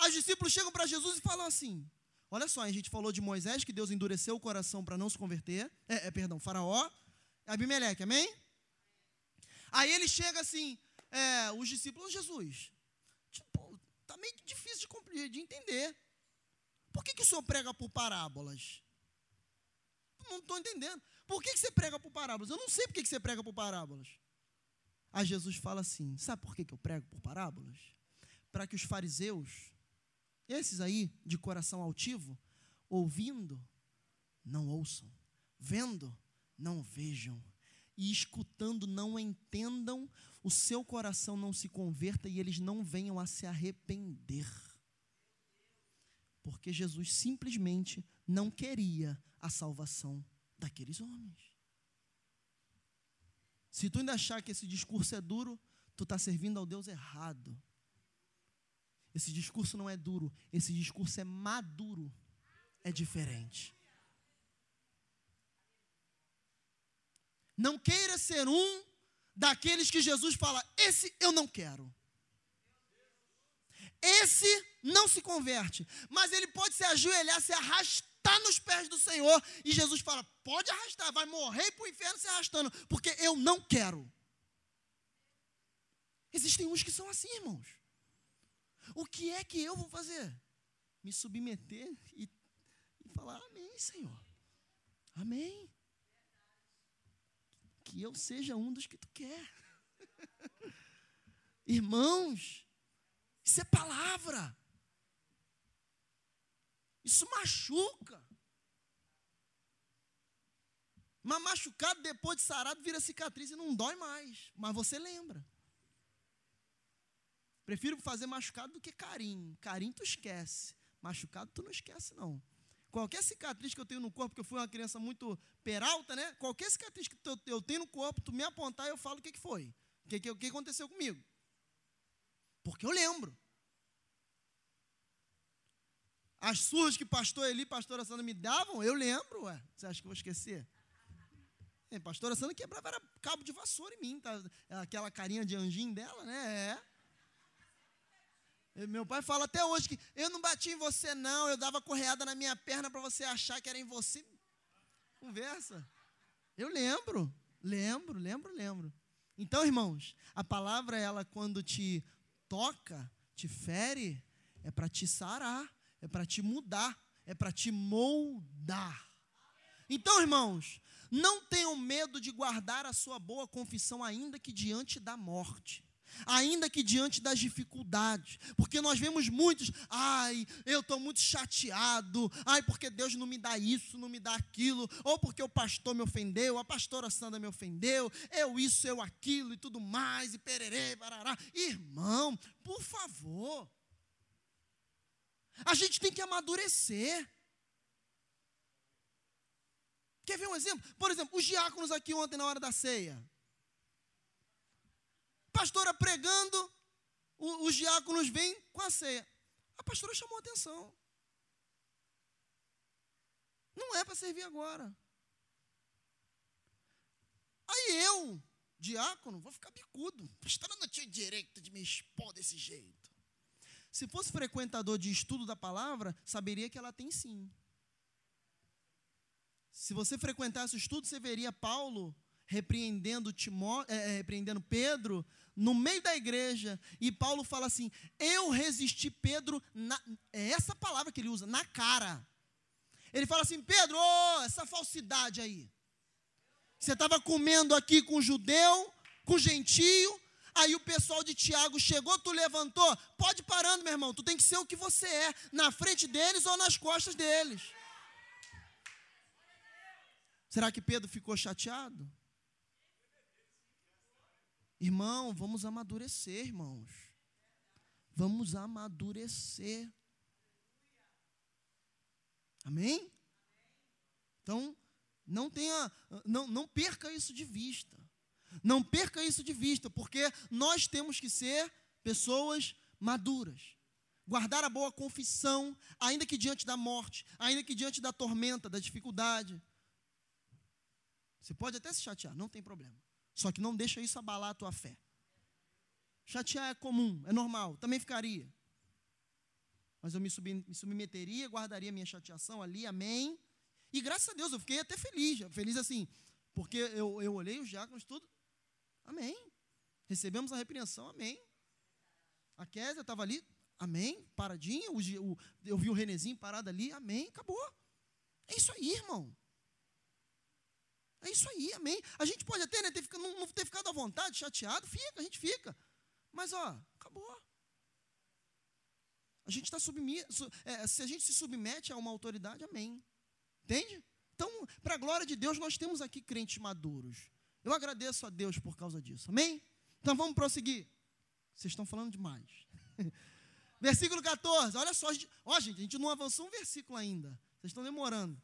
[SPEAKER 1] Os discípulos chegam para Jesus e falam assim: Olha só, a gente falou de Moisés, que Deus endureceu o coração para não se converter. É, é, perdão, Faraó. Abimeleque, amém? Aí ele chega assim, é, os discípulos, Jesus, tipo, tá meio difícil de, de entender. Por que, que o senhor prega por parábolas? Não estou entendendo. Por que, que você prega por parábolas? Eu não sei por que, que você prega por parábolas. Aí Jesus fala assim: sabe por que, que eu prego por parábolas? Para que os fariseus, esses aí de coração altivo, ouvindo, não ouçam, vendo, não vejam e escutando não entendam, o seu coração não se converta e eles não venham a se arrepender. Porque Jesus simplesmente não queria a salvação daqueles homens. Se tu ainda achar que esse discurso é duro, tu está servindo ao Deus errado. Esse discurso não é duro, esse discurso é maduro, é diferente. Não queira ser um daqueles que Jesus fala: esse eu não quero. Esse não se converte, mas ele pode se ajoelhar, se arrastar nos pés do Senhor, e Jesus fala: pode arrastar, vai morrer para o inferno se arrastando, porque eu não quero. Existem uns que são assim, irmãos. O que é que eu vou fazer? Me submeter e, e falar: Amém, Senhor. Amém que eu seja um dos que tu quer. Irmãos, isso é palavra. Isso machuca. Mas machucado depois de sarado vira cicatriz e não dói mais. Mas você lembra. Prefiro fazer machucado do que carinho. Carinho tu esquece. Machucado tu não esquece, não. Qualquer cicatriz que eu tenho no corpo, porque eu fui uma criança muito peralta, né? Qualquer cicatriz que eu tenho no corpo, tu me apontar, eu falo o que, que foi. O que, que, que aconteceu comigo. Porque eu lembro. As surras que pastor Eli e pastora Sandra me davam, eu lembro, ué. Você acha que eu vou esquecer? É, pastora Sandra quebrava era cabo de vassoura em mim, tá? aquela carinha de anjinho dela, né? É. Meu pai fala até hoje que eu não bati em você, não, eu dava correada na minha perna para você achar que era em você. Conversa. Eu lembro, lembro, lembro, lembro. Então, irmãos, a palavra, ela quando te toca, te fere, é para te sarar, é para te mudar, é para te moldar. Então, irmãos, não tenham medo de guardar a sua boa confissão, ainda que diante da morte ainda que diante das dificuldades, porque nós vemos muitos, ai, eu estou muito chateado, ai, porque Deus não me dá isso, não me dá aquilo, ou porque o pastor me ofendeu, a pastora Sandra me ofendeu, eu isso, eu aquilo e tudo mais, e pererê, barará. Irmão, por favor, a gente tem que amadurecer. Quer ver um exemplo? Por exemplo, os diáconos aqui ontem na hora da ceia pastora pregando, os diáconos vêm com a ceia. A pastora chamou atenção. Não é para servir agora. Aí eu, diácono, vou ficar bicudo. A pastora não tinha direito de me expor desse jeito. Se fosse frequentador de estudo da palavra, saberia que ela tem sim. Se você frequentasse o estudo, você veria Paulo repreendendo, Timó, é, repreendendo Pedro no meio da igreja, e Paulo fala assim: Eu resisti Pedro, na, é essa palavra que ele usa, na cara. Ele fala assim: Pedro, oh, essa falsidade aí. Você estava comendo aqui com judeu, com gentio, aí o pessoal de Tiago chegou, tu levantou, pode parando, meu irmão, tu tem que ser o que você é, na frente deles ou nas costas deles. Será que Pedro ficou chateado? Irmão, vamos amadurecer, irmãos. Vamos amadurecer. Amém? Então, não tenha, não, não perca isso de vista. Não perca isso de vista, porque nós temos que ser pessoas maduras. Guardar a boa confissão, ainda que diante da morte, ainda que diante da tormenta, da dificuldade. Você pode até se chatear, não tem problema. Só que não deixa isso abalar a tua fé. Chatear é comum, é normal, também ficaria. Mas eu me, me submeteria, guardaria minha chateação ali, amém. E graças a Deus eu fiquei até feliz, feliz assim, porque eu, eu olhei os diáconos, tudo, amém. Recebemos a repreensão, amém. A Kézia estava ali, amém, paradinha, o, o, eu vi o Renezinho parado ali, amém, acabou. É isso aí, irmão. É isso aí, amém. A gente pode até né, ter, não, não ter ficado à vontade, chateado, fica, a gente fica. Mas, ó, acabou. A gente está submisso, é, se a gente se submete a uma autoridade, amém. Entende? Então, para a glória de Deus, nós temos aqui crentes maduros. Eu agradeço a Deus por causa disso, amém? Então vamos prosseguir. Vocês estão falando demais. versículo 14, olha só, ó, gente, a gente não avançou um versículo ainda. Vocês estão demorando.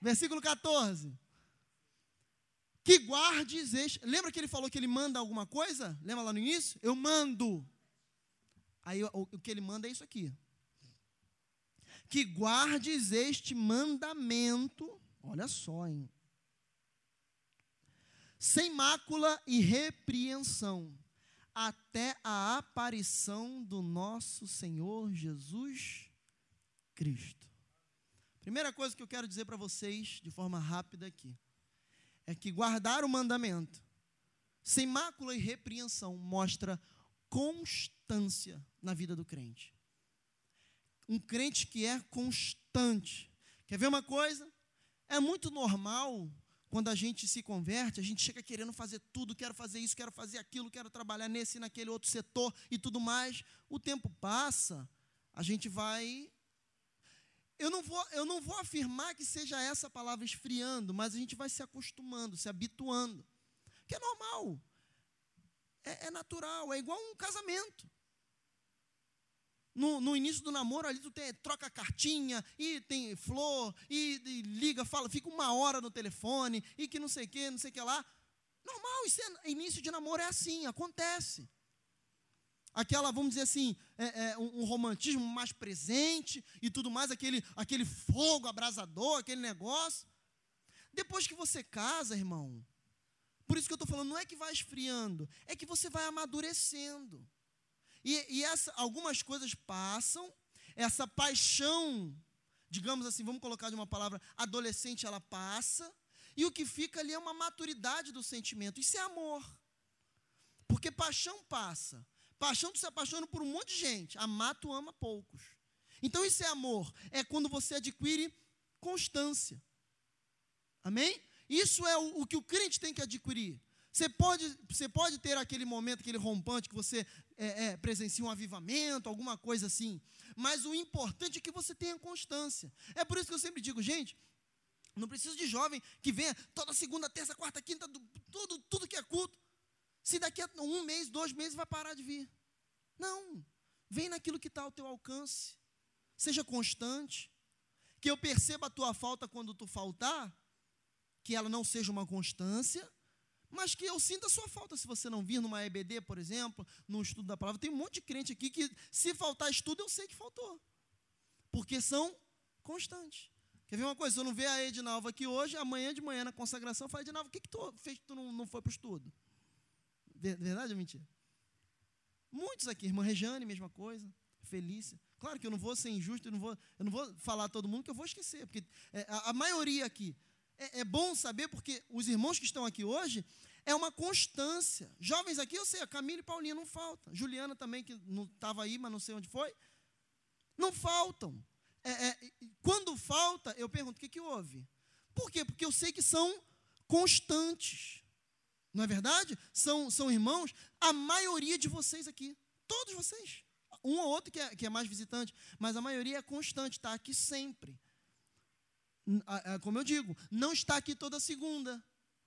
[SPEAKER 1] Versículo 14 que guardes este. Lembra que ele falou que ele manda alguma coisa? Lembra lá no início? Eu mando. Aí o, o que ele manda é isso aqui. Que guardes este mandamento. Olha só, hein? Sem mácula e repreensão, até a aparição do nosso Senhor Jesus Cristo. Primeira coisa que eu quero dizer para vocês, de forma rápida aqui é que guardar o mandamento sem mácula e repreensão mostra constância na vida do crente. Um crente que é constante. Quer ver uma coisa? É muito normal quando a gente se converte, a gente chega querendo fazer tudo, quero fazer isso, quero fazer aquilo, quero trabalhar nesse e naquele outro setor e tudo mais. O tempo passa, a gente vai eu não, vou, eu não vou afirmar que seja essa palavra esfriando, mas a gente vai se acostumando, se habituando. Que é normal. É, é natural, é igual um casamento. No, no, início do namoro ali tu tem, troca cartinha e tem flor e, e, liga, fala, fica uma hora no telefone e que não sei o que, não sei o que lá. Normal, isso é, início de namoro é assim, acontece aquela, vamos dizer assim, é, é, um, um, romantismo mais presente e tudo mais, aquele, aquele fogo abrasador, aquele negócio. Depois que você casa, irmão, por isso que eu estou falando, não é que vai esfriando, é que você vai amadurecendo. E, e essa, algumas coisas passam, essa paixão, digamos assim, vamos colocar de uma palavra, adolescente, ela passa, e o que fica ali é uma maturidade do sentimento. Isso é amor. Porque paixão passa, Paixão tu se apaixona por um monte de gente. Amar tu ama poucos. Então isso é amor, é quando você adquire constância. Amém? Isso é o, o que o crente tem que adquirir. Você pode, você pode ter aquele momento, aquele rompante que você é, é, presencia um avivamento, alguma coisa assim. Mas o importante é que você tenha constância. É por isso que eu sempre digo, gente, não precisa de jovem que venha toda segunda, terça, quarta, quinta, tudo, tudo que é culto. Se daqui a um mês, dois meses vai parar de vir. Não. Vem naquilo que está ao teu alcance. Seja constante. Que eu perceba a tua falta quando tu faltar, que ela não seja uma constância, mas que eu sinta a sua falta se você não vir numa EBD, por exemplo, no estudo da palavra. Tem um monte de crente aqui que, se faltar estudo, eu sei que faltou. Porque são constantes. Quer ver uma coisa? Se eu não ver a Edinalva aqui hoje, amanhã de manhã na consagração, eu falo, Edinalva, o que, que tu fez que tu não, não foi para o estudo? Verdade ou mentira? Muitos aqui, irmã Rejane, mesma coisa, Felícia. Claro que eu não vou ser injusto, eu não vou, eu não vou falar todo mundo que eu vou esquecer, porque é, a, a maioria aqui é, é, bom saber, porque os irmãos que estão aqui hoje é uma constância. Jovens aqui, eu sei, a Camila e Paulinha não faltam. Juliana também, que não estava aí, mas não sei onde foi. Não faltam. É, é, quando falta, eu pergunto: o que, que houve? Por quê? Porque eu sei que são constantes. Não é verdade? São, são irmãos, a maioria de vocês aqui. Todos vocês. Um ou outro que é, que é mais visitante, mas a maioria é constante, está aqui sempre como eu digo, não está aqui toda segunda,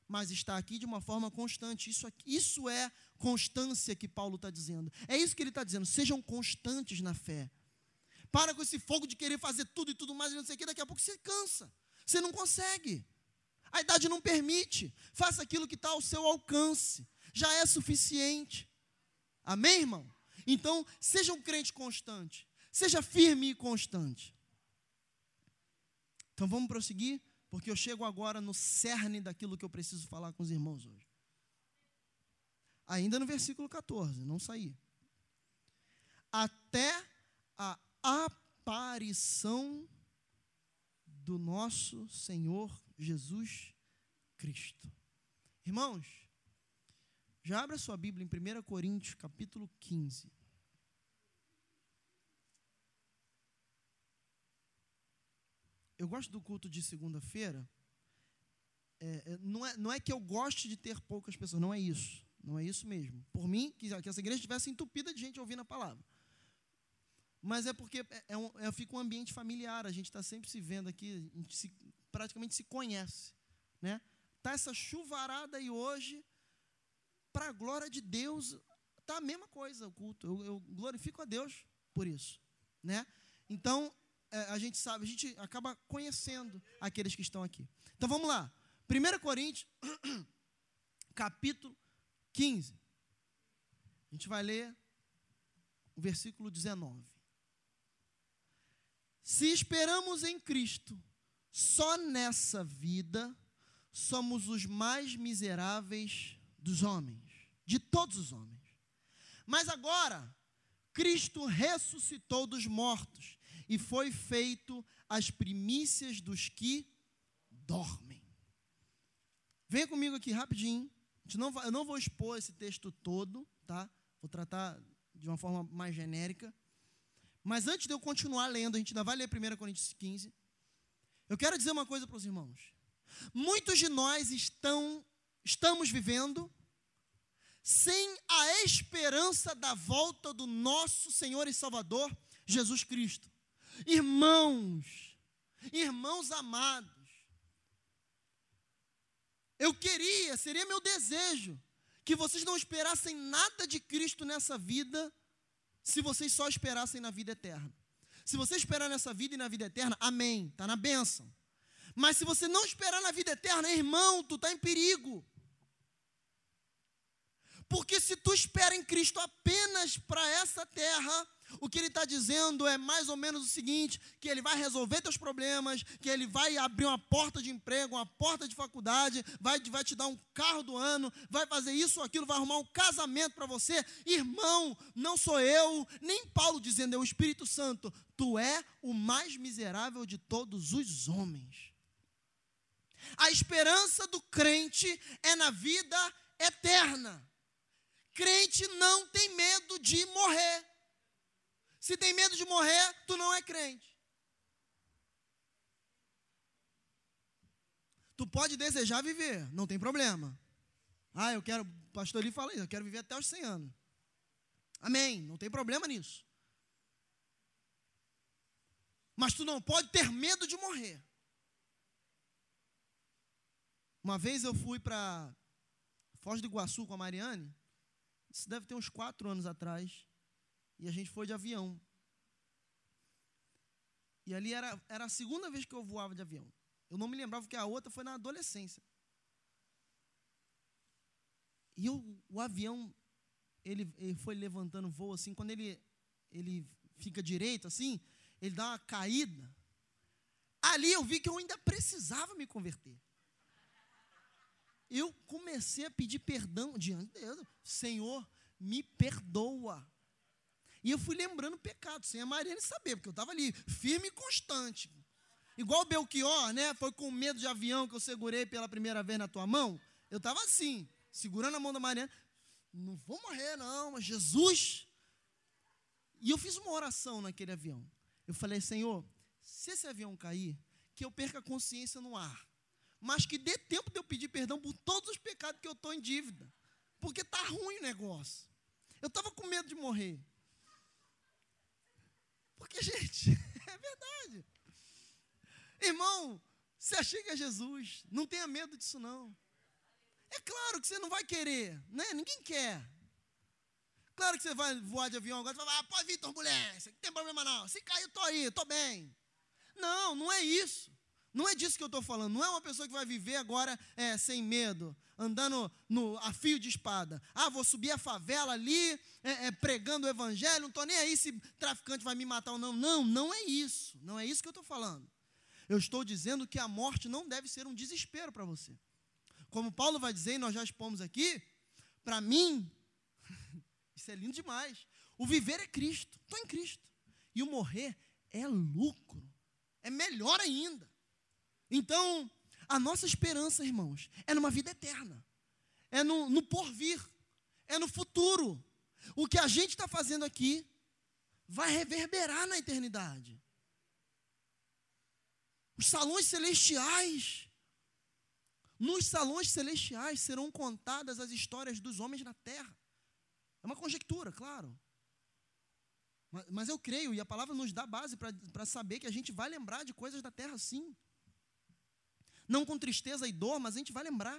[SPEAKER 1] mas está aqui de uma forma constante. Isso, isso é constância que Paulo está dizendo. É isso que ele está dizendo. Sejam constantes na fé. Para com esse fogo de querer fazer tudo e tudo mais, e não sei o que, daqui a pouco você cansa. Você não consegue. A idade não permite. Faça aquilo que está ao seu alcance. Já é suficiente. Amém, irmão? Então, seja um crente constante. Seja firme e constante. Então vamos prosseguir, porque eu chego agora no cerne daquilo que eu preciso falar com os irmãos hoje. Ainda no versículo 14, não saí. Até a aparição do nosso Senhor Jesus Cristo. Irmãos, já abra sua Bíblia em 1 Coríntios, capítulo 15. eu gosto do culto de segunda-feira. É, é, não, é, não é que eu goste de ter poucas pessoas, não é isso. Não é isso mesmo. Por mim, que, que essa igreja estivesse entupida de gente ouvindo a palavra. Mas é porque é, é um, é, fica um ambiente familiar, a gente está sempre se vendo aqui, a gente se, praticamente se conhece. Né? Tá essa chuvarada aí hoje, para a glória de Deus, tá a mesma coisa o culto. Eu, eu glorifico a Deus por isso. Né? Então, é, a gente sabe, a gente acaba conhecendo aqueles que estão aqui. Então vamos lá. 1 Coríntios, capítulo 15. A gente vai ler o versículo 19. Se esperamos em Cristo só nessa vida, somos os mais miseráveis dos homens, de todos os homens. Mas agora, Cristo ressuscitou dos mortos e foi feito as primícias dos que dormem. Venha comigo aqui rapidinho. Eu não vou expor esse texto todo, tá? Vou tratar de uma forma mais genérica. Mas antes de eu continuar lendo, a gente ainda vai ler 1 Coríntios 15. Eu quero dizer uma coisa para os irmãos. Muitos de nós estão, estamos vivendo sem a esperança da volta do nosso Senhor e Salvador, Jesus Cristo. Irmãos, irmãos amados, eu queria, seria meu desejo, que vocês não esperassem nada de Cristo nessa vida, se vocês só esperassem na vida eterna. Se você esperar nessa vida e na vida eterna, amém, está na bênção. Mas se você não esperar na vida eterna, irmão, tu está em perigo. Porque se tu espera em Cristo apenas para essa terra, o que ele está dizendo é mais ou menos o seguinte: que ele vai resolver teus problemas, que ele vai abrir uma porta de emprego, uma porta de faculdade, vai, vai te dar um carro do ano, vai fazer isso aquilo, vai arrumar um casamento para você. Irmão, não sou eu, nem Paulo dizendo, é o Espírito Santo. Tu é o mais miserável de todos os homens. A esperança do crente é na vida eterna. Crente não tem medo de morrer. Se tem medo de morrer, tu não é crente. Tu pode desejar viver, não tem problema. Ah, eu quero, o pastor ali fala isso, eu quero viver até os 100 anos. Amém, não tem problema nisso. Mas tu não pode ter medo de morrer. Uma vez eu fui para Foz do Iguaçu com a Mariane, isso deve ter uns quatro anos atrás, e a gente foi de avião. E ali era, era a segunda vez que eu voava de avião. Eu não me lembrava que a outra foi na adolescência. E eu, o avião, ele, ele foi levantando voo assim, quando ele, ele fica direito assim, ele dá uma caída. Ali eu vi que eu ainda precisava me converter. Eu comecei a pedir perdão diante de Deus. Senhor, me perdoa. E eu fui lembrando pecado, sem a Mariana saber, porque eu estava ali, firme e constante. Igual o Belchior, né? Foi com medo de avião que eu segurei pela primeira vez na tua mão. Eu estava assim, segurando a mão da Mariana. Não vou morrer, não, mas Jesus. E eu fiz uma oração naquele avião. Eu falei, Senhor, se esse avião cair, que eu perca a consciência no ar, mas que dê tempo de eu pedir perdão por todos os pecados que eu estou em dívida, porque está ruim o negócio. Eu estava com medo de morrer. Porque, gente, é verdade. Irmão, se achega a Jesus, não tenha medo disso não. É claro que você não vai querer, né? Ninguém quer. Claro que você vai voar de avião agora, você vai ah, pode vir turbulência, não tem problema não. Se cair, eu estou aí, estou bem. Não, não é isso. Não é disso que eu estou falando. Não é uma pessoa que vai viver agora é, sem medo, andando no, a fio de espada. Ah, vou subir a favela ali, é, é, pregando o evangelho, não estou nem aí se traficante vai me matar ou não. Não, não é isso. Não é isso que eu estou falando. Eu estou dizendo que a morte não deve ser um desespero para você. Como Paulo vai dizer, e nós já expomos aqui, para mim, isso é lindo demais. O viver é Cristo, estou em Cristo. E o morrer é lucro, é melhor ainda. Então, a nossa esperança, irmãos, é numa vida eterna, é no, no porvir, é no futuro. O que a gente está fazendo aqui vai reverberar na eternidade. Os salões celestiais. Nos salões celestiais serão contadas as histórias dos homens na terra. É uma conjectura, claro. Mas, mas eu creio, e a palavra nos dá base para saber que a gente vai lembrar de coisas da terra sim. Não com tristeza e dor, mas a gente vai lembrar.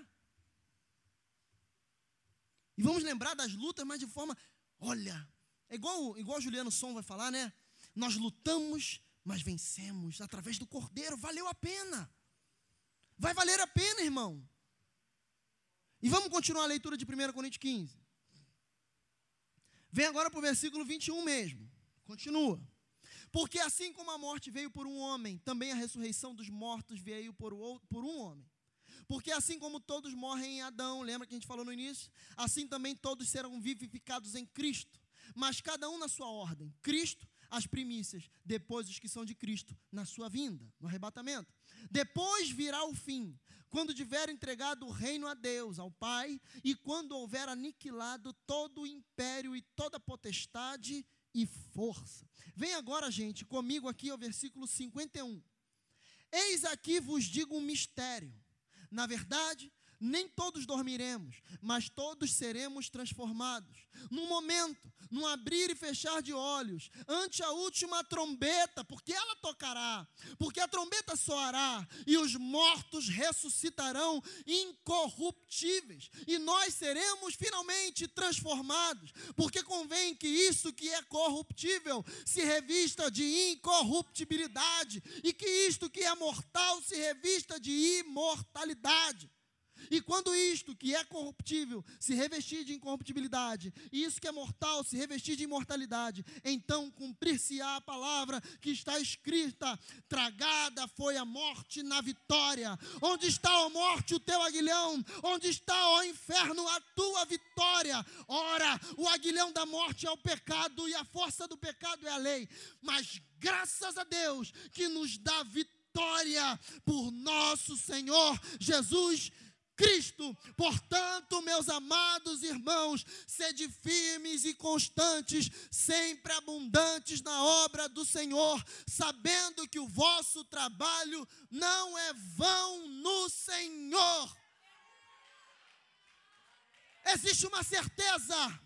[SPEAKER 1] E vamos lembrar das lutas, mas de forma, olha, é igual, igual Juliano Som vai falar, né? Nós lutamos, mas vencemos através do Cordeiro, valeu a pena. Vai valer a pena, irmão. E vamos continuar a leitura de 1 Coríntios 15. Vem agora para o versículo 21 mesmo. Continua. Porque assim como a morte veio por um homem, também a ressurreição dos mortos veio por, outro, por um homem. Porque assim como todos morrem em Adão, lembra que a gente falou no início? Assim também todos serão vivificados em Cristo. Mas cada um na sua ordem. Cristo, as primícias, depois os que são de Cristo, na sua vinda, no arrebatamento. Depois virá o fim, quando tiver entregado o reino a Deus, ao Pai, e quando houver aniquilado todo o império e toda potestade e força. Vem agora, gente, comigo aqui ao versículo 51. Eis aqui vos digo um mistério. Na verdade, nem todos dormiremos, mas todos seremos transformados. Num momento, num abrir e fechar de olhos, ante a última trombeta, porque ela tocará, porque a trombeta soará, e os mortos ressuscitarão incorruptíveis, e nós seremos finalmente transformados, porque convém que isso que é corruptível se revista de incorruptibilidade, e que isto que é mortal se revista de imortalidade. E quando isto que é corruptível se revestir de incorruptibilidade, e isso que é mortal se revestir de imortalidade, então cumprir-se-á a palavra que está escrita: tragada foi a morte na vitória. Onde está a morte o teu aguilhão? Onde está o inferno a tua vitória? Ora, o aguilhão da morte é o pecado e a força do pecado é a lei. Mas graças a Deus que nos dá vitória por nosso Senhor Jesus Cristo. Portanto, meus amados irmãos, sede firmes e constantes, sempre abundantes na obra do Senhor, sabendo que o vosso trabalho não é vão no Senhor. Existe uma certeza,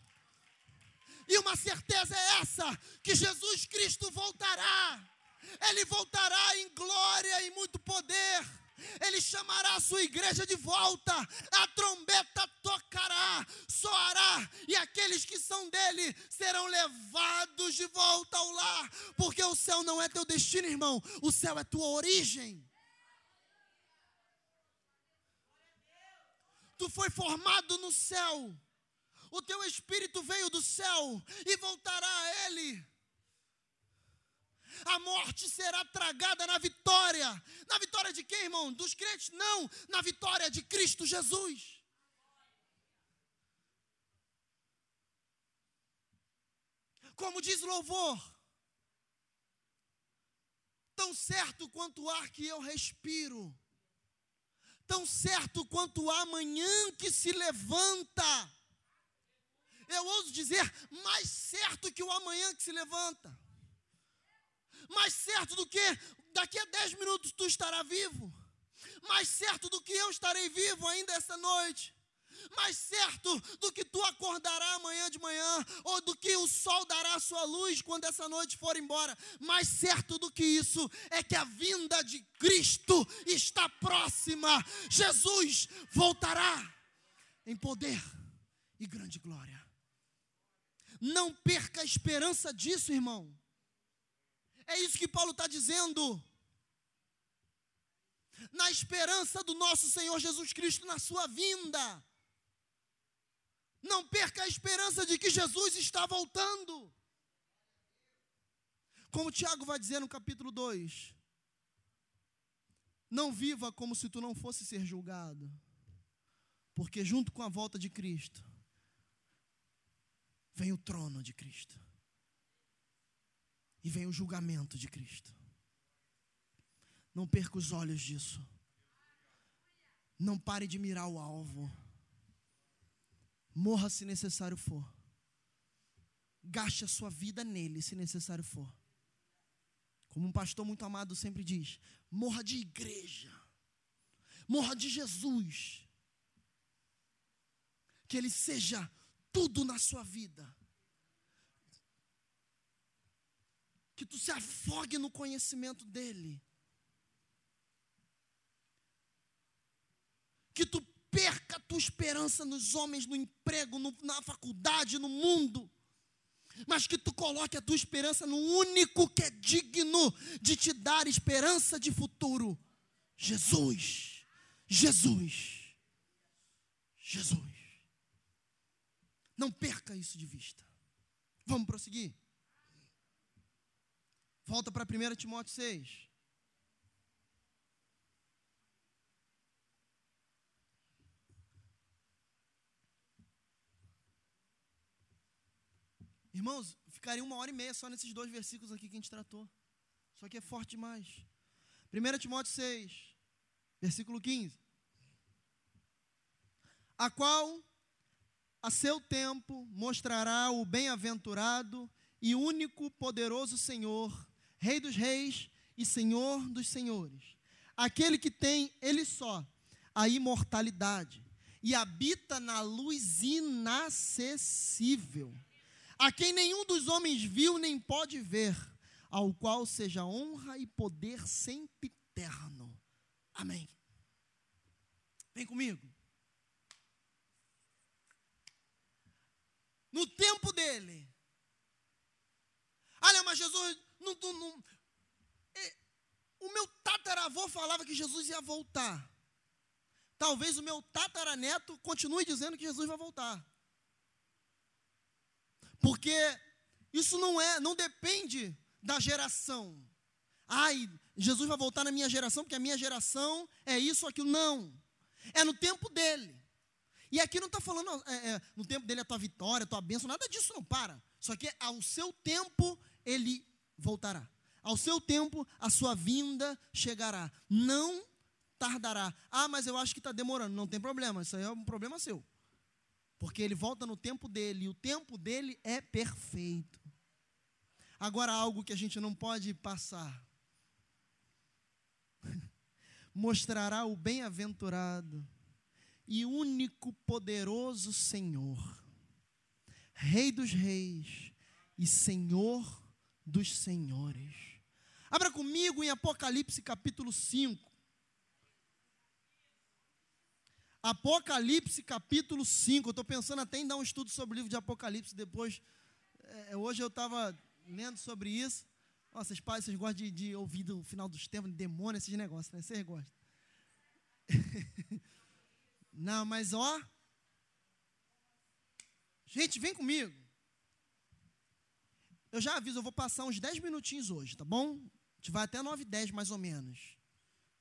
[SPEAKER 1] e uma certeza é essa: que Jesus Cristo voltará. Ele voltará em glória e muito poder ele chamará a sua igreja de volta, a trombeta tocará, soará, e aqueles que são dele serão levados de volta ao lar, porque o céu não é teu destino, irmão, o céu é tua origem. Tu foi formado no céu, o teu espírito veio do céu e voltará a ele a morte será tragada na vitória. Na vitória de quem, irmão? Dos crentes? Não, na vitória de Cristo Jesus. Como diz o louvor, tão certo quanto o ar que eu respiro, tão certo quanto o amanhã que se levanta. Eu ouso dizer, mais certo que o amanhã que se levanta mais certo do que daqui a dez minutos tu estará vivo, mais certo do que eu estarei vivo ainda essa noite, mais certo do que tu acordará amanhã de manhã, ou do que o sol dará sua luz quando essa noite for embora, mais certo do que isso é que a vinda de Cristo está próxima. Jesus voltará em poder e grande glória. Não perca a esperança disso, irmão. É isso que Paulo está dizendo. Na esperança do nosso Senhor Jesus Cristo na sua vinda. Não perca a esperança de que Jesus está voltando. Como Tiago vai dizer no capítulo 2: Não viva como se tu não fosse ser julgado, porque junto com a volta de Cristo, vem o trono de Cristo e vem o julgamento de Cristo. Não perca os olhos disso. Não pare de mirar o alvo. Morra se necessário for. Gaste a sua vida nele se necessário for. Como um pastor muito amado sempre diz: morra de igreja. Morra de Jesus. Que ele seja tudo na sua vida. Que tu se afogue no conhecimento dEle. Que tu perca a tua esperança nos homens, no emprego, no, na faculdade, no mundo. Mas que tu coloque a tua esperança no único que é digno de te dar esperança de futuro: Jesus. Jesus. Jesus. Não perca isso de vista. Vamos prosseguir? Volta para 1 Timóteo 6. Irmãos, ficaria uma hora e meia só nesses dois versículos aqui que a gente tratou. Só que é forte demais. 1 Timóteo 6, versículo 15. A qual, a seu tempo, mostrará o bem-aventurado e único poderoso Senhor, Rei dos Reis e Senhor dos Senhores. Aquele que tem, ele só, a imortalidade e habita na luz inacessível, a quem nenhum dos homens viu nem pode ver, ao qual seja honra e poder sempre eterno. Amém. Vem comigo. No tempo dele. Olha, mas Jesus é, o meu tataravô falava que Jesus ia voltar. Talvez o meu tataraneto continue dizendo que Jesus vai voltar. Porque isso não é, não depende da geração. Ai, Jesus vai voltar na minha geração, porque a minha geração é isso, aquilo. Não. É no tempo dele. E aqui não está falando, é, é, no tempo dele a tua vitória, a tua bênção, nada disso não para. Só que ao seu tempo ele voltará. Ao seu tempo, a sua vinda chegará. Não tardará. Ah, mas eu acho que está demorando. Não tem problema, isso aí é um problema seu. Porque ele volta no tempo dele, e o tempo dele é perfeito. Agora, algo que a gente não pode passar. Mostrará o bem-aventurado e único poderoso Senhor, Rei dos Reis e Senhor dos Senhores. Abra comigo em Apocalipse capítulo 5. Apocalipse capítulo 5. Eu estou pensando até em dar um estudo sobre o livro de Apocalipse depois. É, hoje eu estava lendo sobre isso. Vocês, pais, vocês gostam de, de ouvir do final dos tempos, de demônio, esses negócios, né? Vocês gostam. Não, mas ó. Gente, vem comigo. Eu já aviso, eu vou passar uns 10 minutinhos hoje, tá bom? A gente vai até 9 e 10 mais ou menos.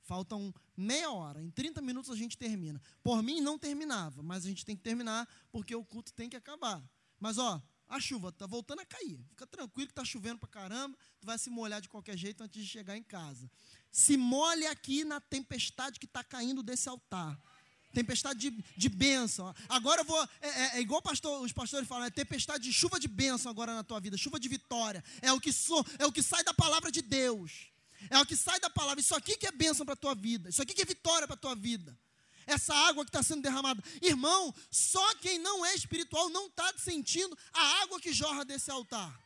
[SPEAKER 1] Faltam meia hora, em 30 minutos a gente termina. Por mim não terminava, mas a gente tem que terminar porque o culto tem que acabar. Mas ó, a chuva está voltando a cair. Fica tranquilo que está chovendo para caramba, tu vai se molhar de qualquer jeito antes de chegar em casa. Se molhe aqui na tempestade que está caindo desse altar. Tempestade de, de bênção. Agora eu vou. É, é, é igual pastor, os pastores falam, é tempestade de chuva de bênção agora na tua vida, chuva de vitória. É o que, so, é o que sai da palavra de Deus. É o que sai da palavra. Isso aqui que é bênção para a tua vida. Isso aqui que é vitória para a tua vida. Essa água que está sendo derramada. Irmão, só quem não é espiritual não está sentindo a água que jorra desse altar.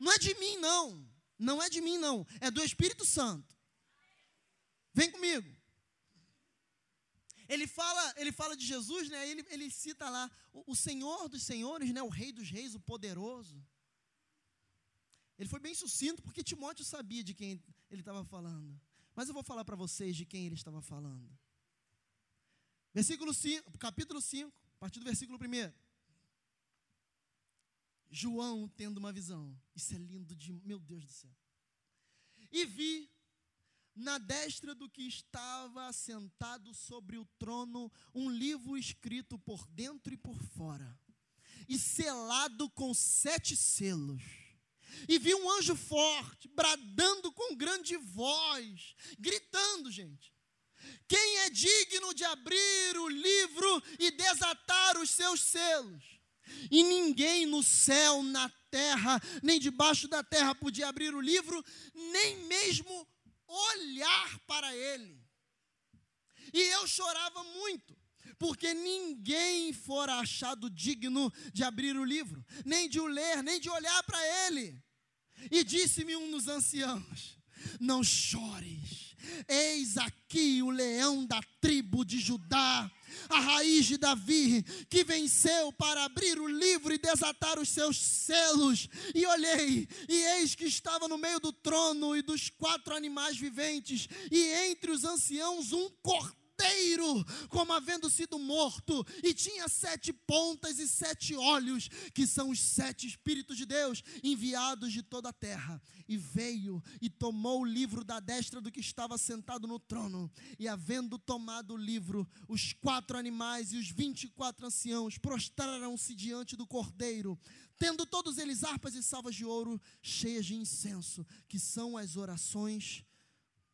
[SPEAKER 1] Não é de mim, não. Não é de mim, não. É do Espírito Santo. Vem comigo. Ele fala, ele fala de Jesus, né? Ele, ele cita lá o, o Senhor dos Senhores, né? O Rei dos Reis, o Poderoso. Ele foi bem sucinto porque Timóteo sabia de quem ele estava falando. Mas eu vou falar para vocês de quem ele estava falando. Versículo 5, capítulo 5, a partir do versículo 1. João tendo uma visão. Isso é lindo de, meu Deus do céu. E vi na destra do que estava sentado sobre o trono um livro escrito por dentro e por fora, e selado com sete selos e vi um anjo forte, bradando com grande voz, gritando, gente. Quem é digno de abrir o livro e desatar os seus selos? E ninguém no céu, na terra, nem debaixo da terra podia abrir o livro, nem mesmo olhar para ele. E eu chorava muito, porque ninguém fora achado digno de abrir o livro, nem de o ler, nem de olhar para ele. E disse-me um dos anciãos: Não chores, eis aqui o leão da tribo de Judá, a raiz de Davi, que venceu para abrir o livro e desatar os seus selos. E olhei, e eis que estava no meio do trono e dos quatro animais viventes, e entre os anciãos um cordeiro cordeiro, como havendo sido morto, e tinha sete pontas e sete olhos, que são os sete Espíritos de Deus enviados de toda a terra. E veio e tomou o livro da destra do que estava sentado no trono, e havendo tomado o livro, os quatro animais e os vinte e quatro anciãos prostraram-se diante do cordeiro, tendo todos eles harpas e salvas de ouro cheias de incenso, que são as orações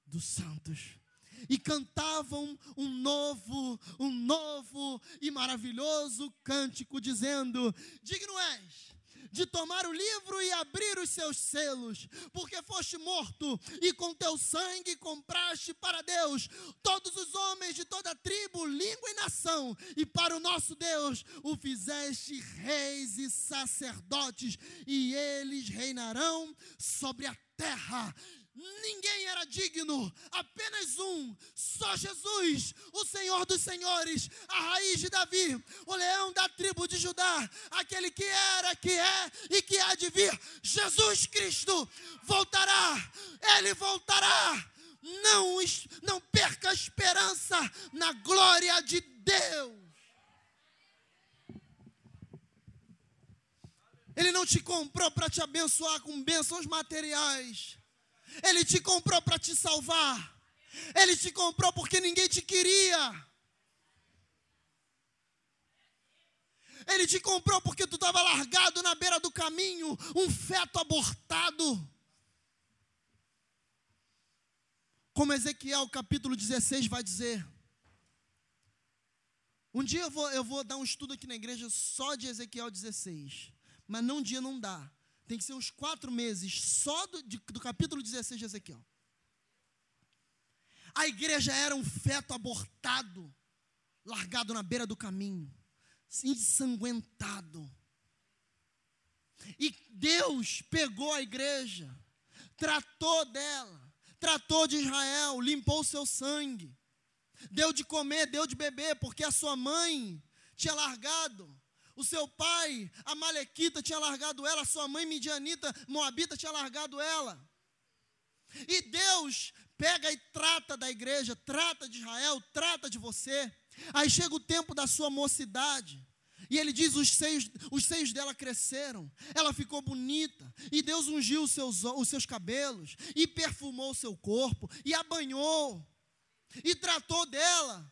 [SPEAKER 1] dos santos e cantavam um novo, um novo e maravilhoso cântico, dizendo: Digno és de tomar o livro e abrir os seus selos, porque foste morto e com teu sangue compraste para Deus todos os homens de toda tribo, língua e nação, e para o nosso Deus o fizeste reis e sacerdotes, e eles reinarão sobre a terra Ninguém era digno, apenas um, só Jesus, o Senhor dos Senhores, a raiz de Davi, o leão da tribo de Judá, aquele que era, que é e que há de vir. Jesus Cristo voltará, ele voltará. Não, não perca a esperança na glória de Deus. Ele não te comprou para te abençoar com bênçãos materiais. Ele te comprou para te salvar. Ele te comprou porque ninguém te queria. Ele te comprou porque tu estava largado na beira do caminho, um feto abortado. Como Ezequiel capítulo 16 vai dizer. Um dia eu vou, eu vou dar um estudo aqui na igreja só de Ezequiel 16. Mas não um dia não dá. Tem que ser uns quatro meses só do, de, do capítulo 16 de Ezequiel. A igreja era um feto abortado, largado na beira do caminho, ensanguentado. E Deus pegou a igreja, tratou dela, tratou de Israel, limpou o seu sangue, deu de comer, deu de beber, porque a sua mãe tinha largado, o seu pai, a Malequita, tinha largado ela, a sua mãe, Midianita, Moabita, tinha largado ela. E Deus pega e trata da igreja, trata de Israel, trata de você. Aí chega o tempo da sua mocidade. E ele diz: os seios, os seios dela cresceram, ela ficou bonita, e Deus ungiu os seus, os seus cabelos, e perfumou o seu corpo, e a banhou, e tratou dela.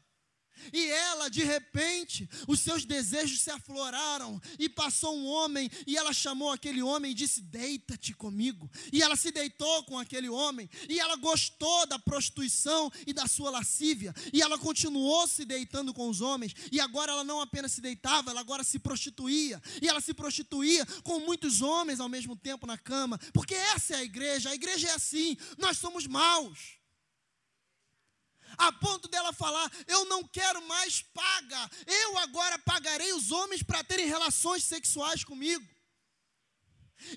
[SPEAKER 1] E ela, de repente, os seus desejos se afloraram, e passou um homem, e ela chamou aquele homem e disse: Deita-te comigo. E ela se deitou com aquele homem, e ela gostou da prostituição e da sua lascívia, e ela continuou se deitando com os homens, e agora ela não apenas se deitava, ela agora se prostituía, e ela se prostituía com muitos homens ao mesmo tempo na cama, porque essa é a igreja, a igreja é assim, nós somos maus a ponto dela falar: Eu não quero mais paga, eu agora pagarei os homens para terem relações sexuais comigo.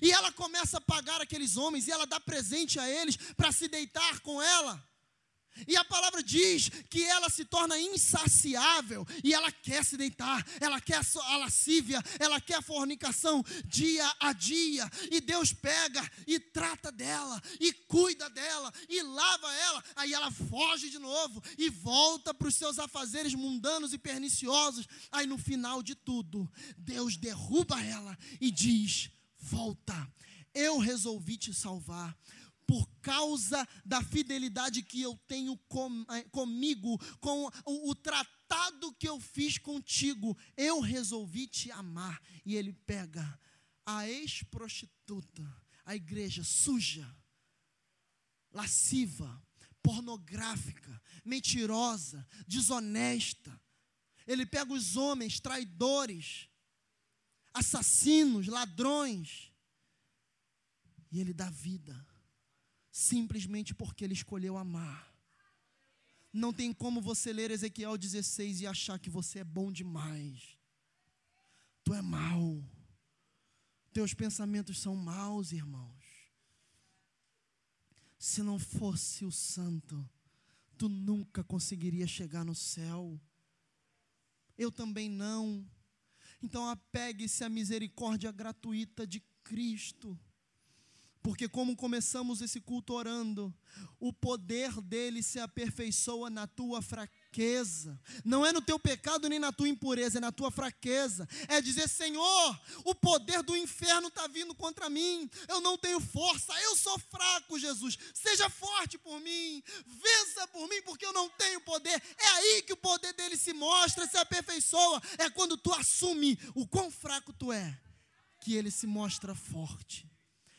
[SPEAKER 1] E ela começa a pagar aqueles homens, e ela dá presente a eles para se deitar com ela. E a palavra diz que ela se torna insaciável e ela quer se deitar, ela quer a lascívia, ela quer a fornicação dia a dia. E Deus pega e trata dela, e cuida dela, e lava ela. Aí ela foge de novo e volta para os seus afazeres mundanos e perniciosos. Aí no final de tudo, Deus derruba ela e diz: Volta, eu resolvi te salvar por causa da fidelidade que eu tenho com, eh, comigo, com o, o tratado que eu fiz contigo, eu resolvi te amar. E ele pega a ex-prostituta, a igreja suja, lasciva, pornográfica, mentirosa, desonesta. Ele pega os homens traidores, assassinos, ladrões, e ele dá vida simplesmente porque ele escolheu amar. Não tem como você ler Ezequiel 16 e achar que você é bom demais. Tu é mau. Teus pensamentos são maus, irmãos. Se não fosse o santo, tu nunca conseguiria chegar no céu. Eu também não. Então apegue-se à misericórdia gratuita de Cristo. Porque, como começamos esse culto orando, o poder dele se aperfeiçoa na tua fraqueza. Não é no teu pecado nem na tua impureza, é na tua fraqueza. É dizer: Senhor, o poder do inferno está vindo contra mim. Eu não tenho força, eu sou fraco, Jesus. Seja forte por mim, vença por mim, porque eu não tenho poder. É aí que o poder dele se mostra, se aperfeiçoa. É quando tu assume o quão fraco tu é, que ele se mostra forte.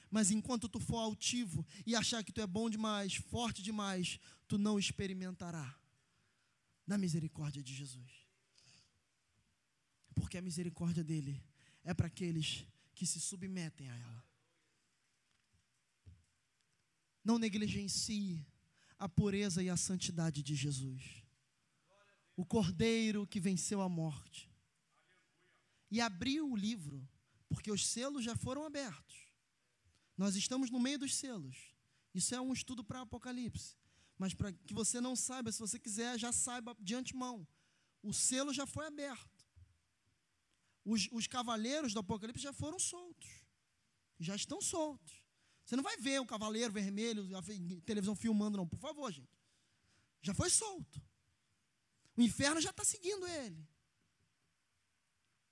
[SPEAKER 1] Mas enquanto tu for altivo e achar que tu é bom demais, forte demais, tu não experimentará da misericórdia de Jesus. Porque a misericórdia dele é para aqueles que se submetem a ela. Não negligencie a pureza e a santidade de Jesus. O cordeiro que venceu a morte. E abriu o livro, porque os selos já foram abertos. Nós estamos no meio dos selos. Isso é um estudo para Apocalipse. Mas para que você não saiba, se você quiser, já saiba de antemão. O selo já foi aberto. Os, os cavaleiros do Apocalipse já foram soltos. Já estão soltos. Você não vai ver o cavaleiro vermelho, a televisão filmando, não. Por favor, gente. Já foi solto. O inferno já está seguindo ele.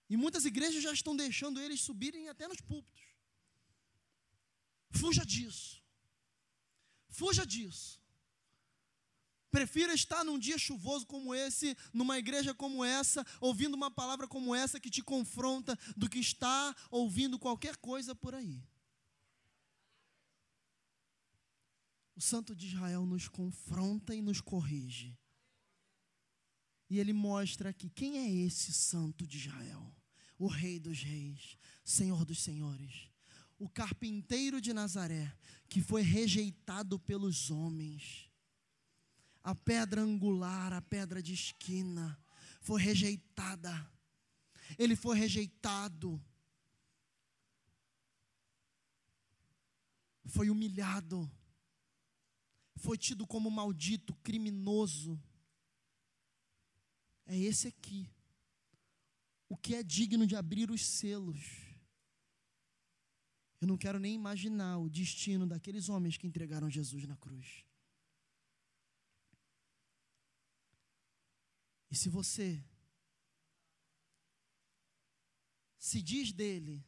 [SPEAKER 1] E muitas igrejas já estão deixando eles subirem até nos púlpitos. Fuja disso. Fuja disso. Prefira estar num dia chuvoso como esse, numa igreja como essa, ouvindo uma palavra como essa que te confronta, do que estar ouvindo qualquer coisa por aí. o Santo de Israel nos confronta e nos corrige. E ele mostra aqui quem é esse Santo de Israel, o Rei dos Reis, Senhor dos Senhores, o carpinteiro de Nazaré, que foi rejeitado pelos homens. A pedra angular, a pedra de esquina, foi rejeitada. Ele foi rejeitado. Foi humilhado. Foi tido como maldito, criminoso é esse aqui. O que é digno de abrir os selos. Eu não quero nem imaginar o destino daqueles homens que entregaram Jesus na cruz. E se você se diz dele,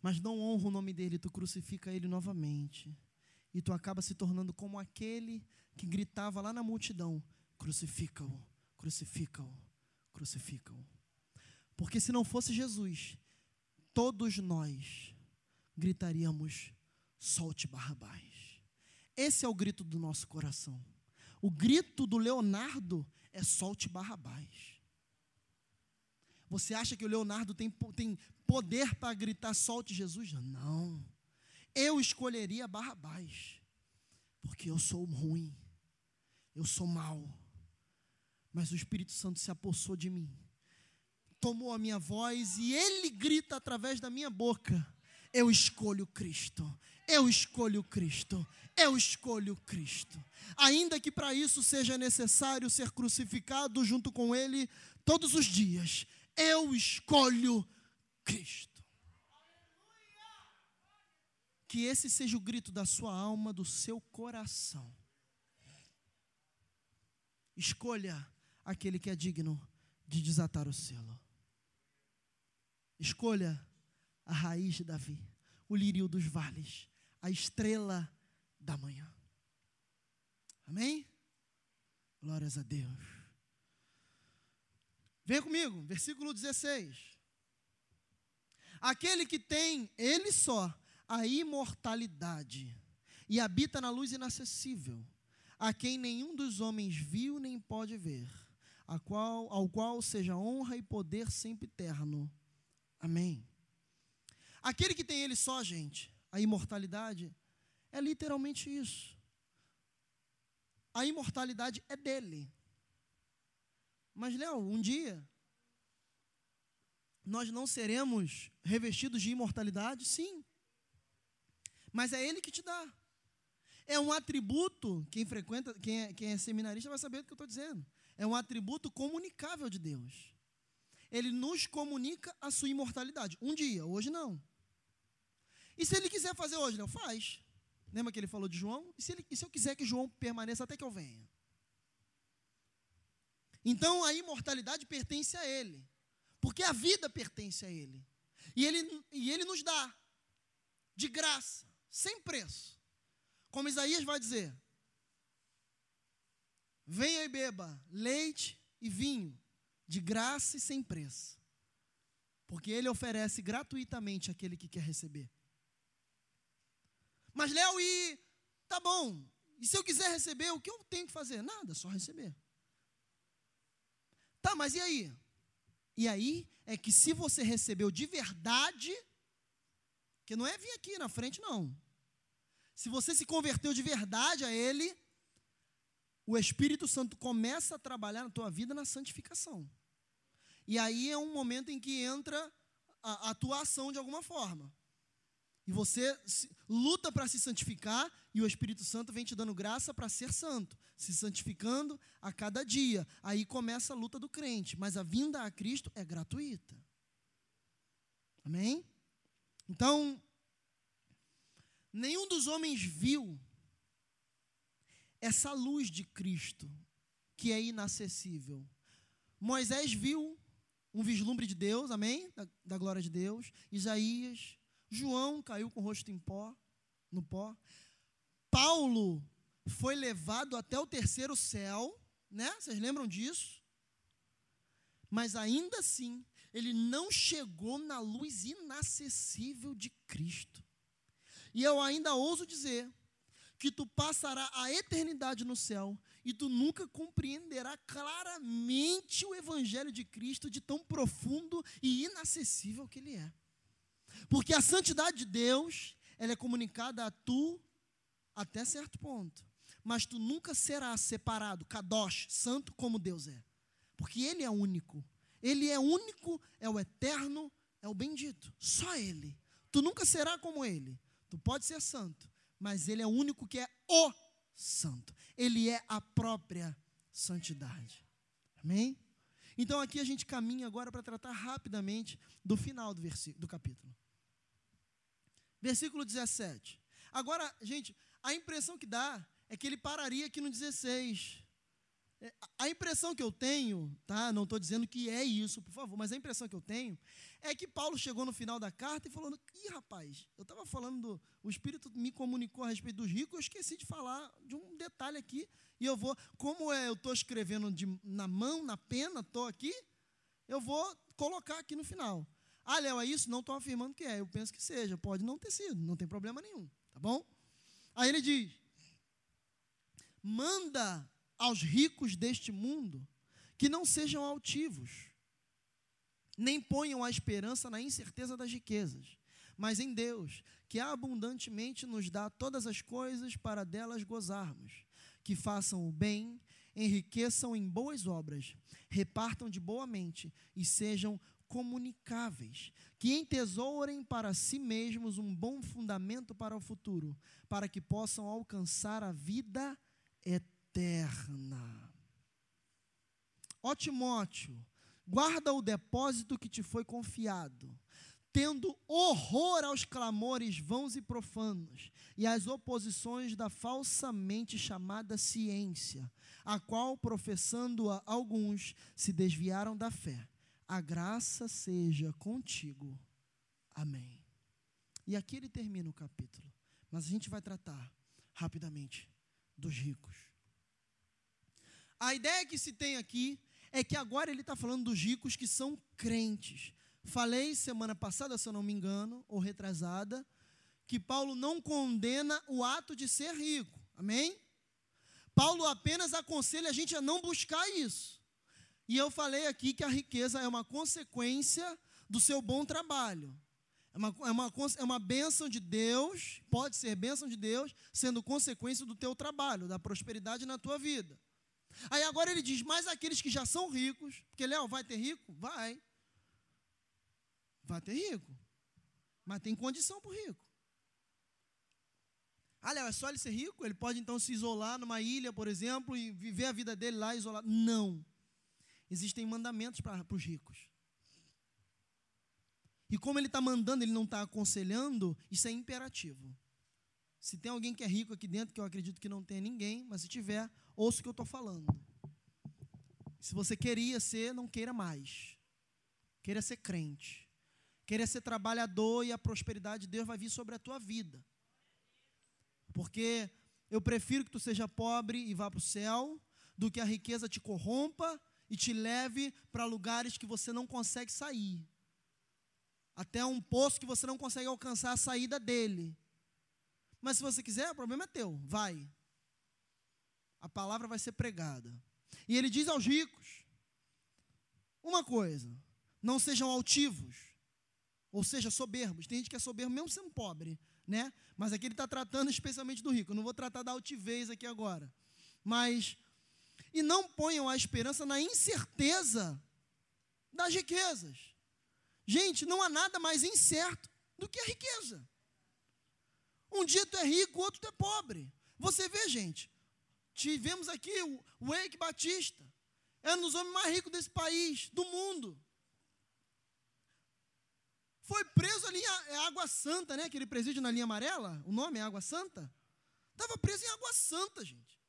[SPEAKER 1] mas não honra o nome dele, tu crucifica ele novamente. E tu acaba se tornando como aquele que gritava lá na multidão: Crucifica-o, crucifica-o, crucifica-o. Porque se não fosse Jesus, todos nós gritaríamos: solte Barrabás. Esse é o grito do nosso coração. O grito do Leonardo é solte Barrabás. Você acha que o Leonardo tem, tem poder para gritar solte Jesus? Não. Eu escolheria Barrabás. Porque eu sou ruim. Eu sou mau mas o Espírito Santo se apossou de mim, tomou a minha voz e ele grita através da minha boca: Eu escolho Cristo, eu escolho Cristo, eu escolho Cristo. Ainda que para isso seja necessário ser crucificado junto com Ele todos os dias, eu escolho Cristo. Que esse seja o grito da sua alma, do seu coração. Escolha aquele que é digno de desatar o selo. Escolha a raiz de Davi, o lírio dos vales, a estrela da manhã. Amém? Glórias a Deus. Vem comigo, versículo 16. Aquele que tem, ele só, a imortalidade e habita na luz inacessível, a quem nenhum dos homens viu nem pode ver a qual, ao qual seja honra e poder sempre eterno. Amém. Aquele que tem ele só, gente, a imortalidade, é literalmente isso. A imortalidade é dele. Mas, Léo, um dia, nós não seremos revestidos de imortalidade? Sim. Mas é ele que te dá. É um atributo, quem frequenta, quem é, quem é seminarista vai saber o que eu estou dizendo é um atributo comunicável de Deus. Ele nos comunica a sua imortalidade. Um dia, hoje não. E se ele quiser fazer hoje, não faz. Lembra que ele falou de João? E se, ele, e se eu quiser que João permaneça até que eu venha? Então a imortalidade pertence a ele. Porque a vida pertence a ele. E ele, e ele nos dá, de graça, sem preço. Como Isaías vai dizer: Venha e beba leite e vinho, de graça e sem preço. Porque ele oferece gratuitamente àquele que quer receber. Mas, Léo, e tá bom. E se eu quiser receber, o que eu tenho que fazer? Nada, só receber. Tá, mas e aí? E aí é que se você recebeu de verdade, que não é vir aqui na frente, não. Se você se converteu de verdade a Ele, o Espírito Santo começa a trabalhar na tua vida na santificação. E aí é um momento em que entra a atuação de alguma forma. E você luta para se santificar e o Espírito Santo vem te dando graça para ser santo, se santificando a cada dia. Aí começa a luta do crente, mas a vinda a Cristo é gratuita. Amém? Então, nenhum dos homens viu essa luz de Cristo, que é inacessível. Moisés viu um vislumbre de Deus, amém? Da, da, glória de Deus. Isaías, João caiu com o rosto em pó, no pó. Paulo foi levado até o terceiro céu, né? Vocês lembram disso? Mas ainda assim, ele não chegou na luz inacessível de Cristo. E eu ainda ouso dizer que tu passará a eternidade no céu e tu nunca compreenderá claramente o evangelho de Cristo de tão profundo e inacessível que ele é. Porque a santidade de Deus, ela é comunicada a tu até certo ponto. Mas tu nunca serás separado, kadosh, santo como Deus é. Porque ele é único. Ele é único, é o eterno, é o bendito. Só ele. Tu nunca será como ele. Tu pode ser santo, mas ele é o único que é o santo. Ele é a própria santidade. Amém? Então aqui a gente caminha agora para tratar rapidamente do final do versículo do capítulo. Versículo 17. Agora, gente, a impressão que dá é que ele pararia aqui no 16. É, a impressão que eu tenho, tá? Não estou dizendo que é isso, por favor, mas a impressão que eu tenho é que Paulo chegou no final da carta e falou: Ih, rapaz, eu estava falando, do, o Espírito me comunicou a respeito dos ricos, eu esqueci de falar de um detalhe aqui, e eu vou, como é, eu estou escrevendo de, na mão, na pena, estou aqui, eu vou colocar aqui no final. Ah, Léo, é isso? Não estou afirmando que é, eu penso que seja, pode não ter sido, não tem problema nenhum, tá bom? Aí ele diz: manda aos ricos deste mundo que não sejam altivos, nem ponham a esperança na incerteza das riquezas, mas em Deus, que abundantemente nos dá todas as coisas para delas gozarmos, que façam o bem, enriqueçam em boas obras, repartam de boa mente e sejam comunicáveis, que entesourem para si mesmos um bom fundamento para o futuro, para que possam alcançar a vida eterna. Ó Timóteo, guarda o depósito que te foi confiado, tendo horror aos clamores vãos e profanos e às oposições da falsamente chamada ciência, a qual, professando-a alguns, se desviaram da fé. A graça seja contigo. Amém. E aqui ele termina o capítulo, mas a gente vai tratar rapidamente dos ricos. A ideia que se tem aqui é que agora ele está falando dos ricos que são crentes. Falei semana passada, se eu não me engano, ou retrasada, que Paulo não condena o ato de ser rico. Amém? Paulo apenas aconselha a gente a não buscar isso. E eu falei aqui que a riqueza é uma consequência do seu bom trabalho. É uma, é, uma, é uma bênção de Deus, pode ser bênção de Deus, sendo consequência do teu trabalho, da prosperidade na tua vida. Aí agora ele diz: Mas aqueles que já são ricos, porque Léo, vai ter rico? Vai. Vai ter rico. Mas tem condição para o rico. Ah, Léo, é só ele ser rico? Ele pode então se isolar numa ilha, por exemplo, e viver a vida dele lá isolado? Não. Existem mandamentos para os ricos. E como ele está mandando, ele não está aconselhando, isso é imperativo. Se tem alguém que é rico aqui dentro, que eu acredito que não tem ninguém, mas se tiver, ouça o que eu estou falando. Se você queria ser, não queira mais. Queira ser crente. Queira ser trabalhador e a prosperidade de Deus vai vir sobre a tua vida. Porque eu prefiro que tu seja pobre e vá para o céu, do que a riqueza te corrompa e te leve para lugares que você não consegue sair. Até um poço que você não consegue alcançar a saída dele. Mas se você quiser, o problema é teu. Vai a palavra vai ser pregada. E ele diz aos ricos: uma coisa, não sejam altivos, ou seja, soberbos. Tem gente que é soberbo mesmo sendo pobre, né? Mas aqui ele está tratando especialmente do rico. Eu não vou tratar da altivez aqui agora. Mas, e não ponham a esperança na incerteza das riquezas. Gente, não há nada mais incerto do que a riqueza. Um dia tu é rico, outro tu é pobre. Você vê, gente, Tivemos aqui o Eike Batista. É um dos homens mais ricos desse país, do mundo. Foi preso ali em é Água Santa, né? Aquele presídio na linha amarela. O nome é Água Santa. Estava preso em Água Santa, gente.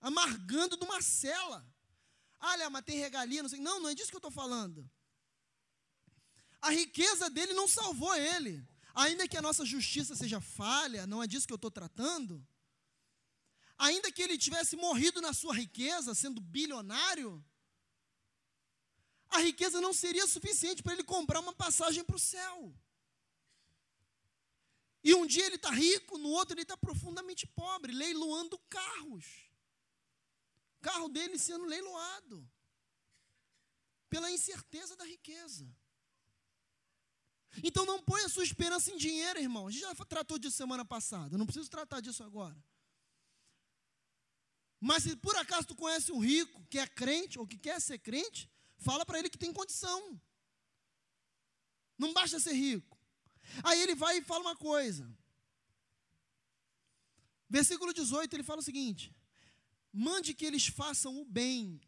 [SPEAKER 1] Amargando de uma cela. Ah, mas tem regalia, não sei. Não, não é disso que eu estou falando. A riqueza dele não salvou ele. Ainda que a nossa justiça seja falha, não é disso que eu estou tratando ainda que ele tivesse morrido na sua riqueza, sendo bilionário, a riqueza não seria suficiente para ele comprar uma passagem para o céu. E um dia ele está rico, no outro ele está profundamente pobre, leiloando carros. O carro dele sendo leiloado. Pela incerteza da riqueza. Então não ponha sua esperança em dinheiro, irmão. A gente já tratou disso semana passada. Não preciso tratar disso agora. Mas se por acaso tu conhece um rico que é crente ou que quer ser crente, fala para ele que tem condição. Não basta ser rico. Aí ele vai e fala uma coisa. Versículo 18, ele fala o seguinte: Mande que eles façam o bem,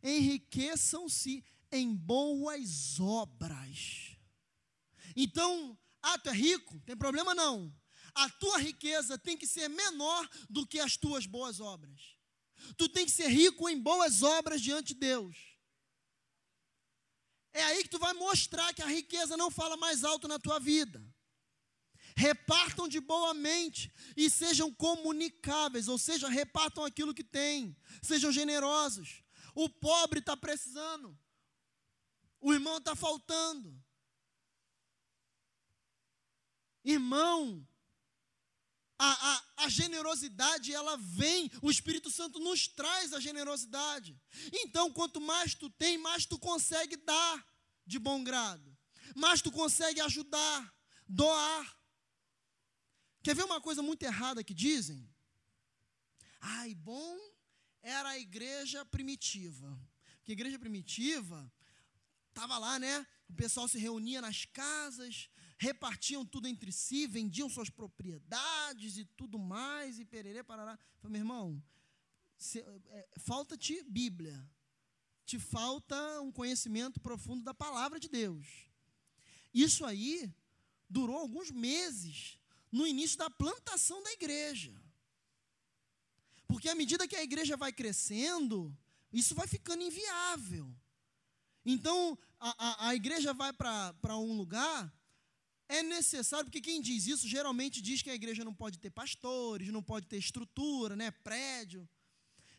[SPEAKER 1] enriqueçam-se em boas obras. Então, ah, tu é rico? Tem problema não. A tua riqueza tem que ser menor do que as tuas boas obras. Tu tem que ser rico em boas obras diante de Deus. É aí que tu vai mostrar que a riqueza não fala mais alto na tua vida. Repartam de boa mente e sejam comunicáveis, ou seja, repartam aquilo que têm, sejam generosos. O pobre está precisando, o irmão está faltando. Irmão, a, a, a, generosidade, ela vem, o Espírito Santo nos traz a generosidade. Então, quanto mais tu tem, mais tu consegue dar de bom grado. Mais tu consegue ajudar, doar. Quer ver uma coisa muito errada que dizem? Ai, bom era a igreja primitiva. Porque a igreja primitiva estava lá, né? O pessoal se reunia nas casas, repartiam tudo entre si, vendiam suas propriedades e tudo mais, e pererê, parará. Falei, meu irmão, é, falta-te Bíblia, te falta um conhecimento profundo da palavra de Deus. Isso aí durou alguns meses no início da plantação da igreja. Porque à medida que a igreja vai crescendo, isso vai ficando inviável. Então, a, a, a igreja vai para um lugar é necessário, porque quem diz isso geralmente diz que a igreja não pode ter pastores, não pode ter estrutura, né, prédio.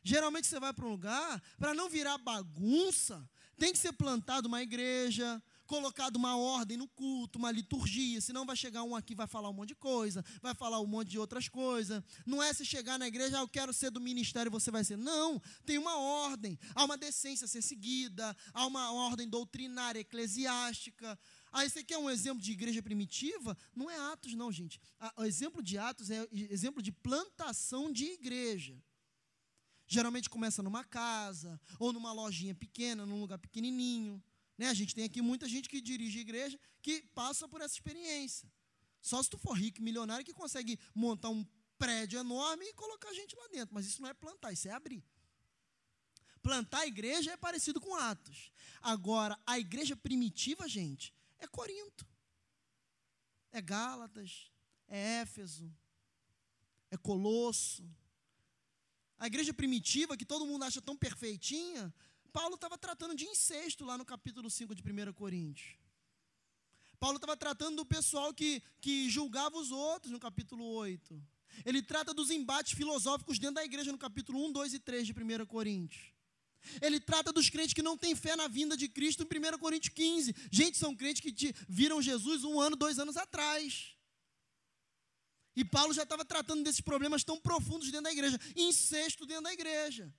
[SPEAKER 1] Geralmente você vai para um lugar, para não virar bagunça, tem que ser plantado uma igreja, colocado uma ordem no culto, uma liturgia, senão vai chegar um aqui vai falar um monte de coisa, vai falar um monte de outras coisas. Não é se chegar na igreja, ah, eu quero ser do ministério, você vai ser. Não, tem uma ordem, há uma decência a ser seguida, há uma ordem doutrinária, eclesiástica, Aí você quer um exemplo de igreja primitiva? Não é Atos, não, gente. O exemplo de Atos é exemplo de plantação de igreja. Geralmente começa numa casa, ou numa lojinha pequena, num lugar pequenininho. Né? A gente tem aqui muita gente que dirige igreja que passa por essa experiência. Só se tu for rico milionário que consegue montar um prédio enorme e colocar a gente lá dentro. Mas isso não é plantar, isso é abrir. Plantar a igreja é parecido com Atos. Agora, a igreja primitiva, gente, é Corinto, é Gálatas, é Éfeso, é Colosso. A igreja primitiva, que todo mundo acha tão perfeitinha, Paulo estava tratando de incesto lá no capítulo 5 de 1 Coríntios. Paulo estava tratando do pessoal que, que julgava os outros no capítulo 8. Ele trata dos embates filosóficos dentro da igreja no capítulo 1, 2 e 3 de 1 Coríntios. Ele trata dos crentes que não têm fé na vinda de Cristo em 1 Coríntios 15. Gente, são crentes que viram Jesus um ano, dois anos atrás. E Paulo já estava tratando desses problemas tão profundos dentro da igreja, incesto dentro da igreja.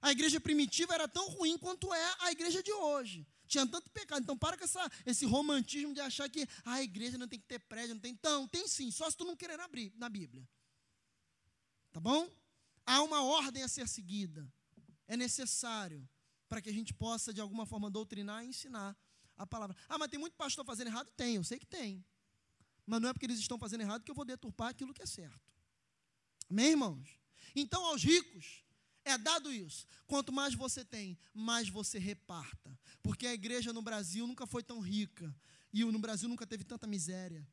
[SPEAKER 1] A igreja primitiva era tão ruim quanto é a igreja de hoje. Tinha tanto pecado. Então, para com essa, esse romantismo de achar que ah, a igreja não tem que ter prédio, não tem. Então, tem sim, só se tu não querer abrir na Bíblia. Tá bom? Há uma ordem a ser seguida é necessário para que a gente possa, de alguma forma, doutrinar e ensinar a palavra. Ah, mas tem muito pastor fazendo errado? Tem, eu sei que tem. Mas não é porque eles estão fazendo errado que eu vou deturpar aquilo que é certo. Amém, irmãos? Então, aos ricos, é dado isso. Quanto mais você tem, mais você reparta. Porque a igreja no Brasil nunca foi tão rica. E no Brasil nunca teve tanta miséria.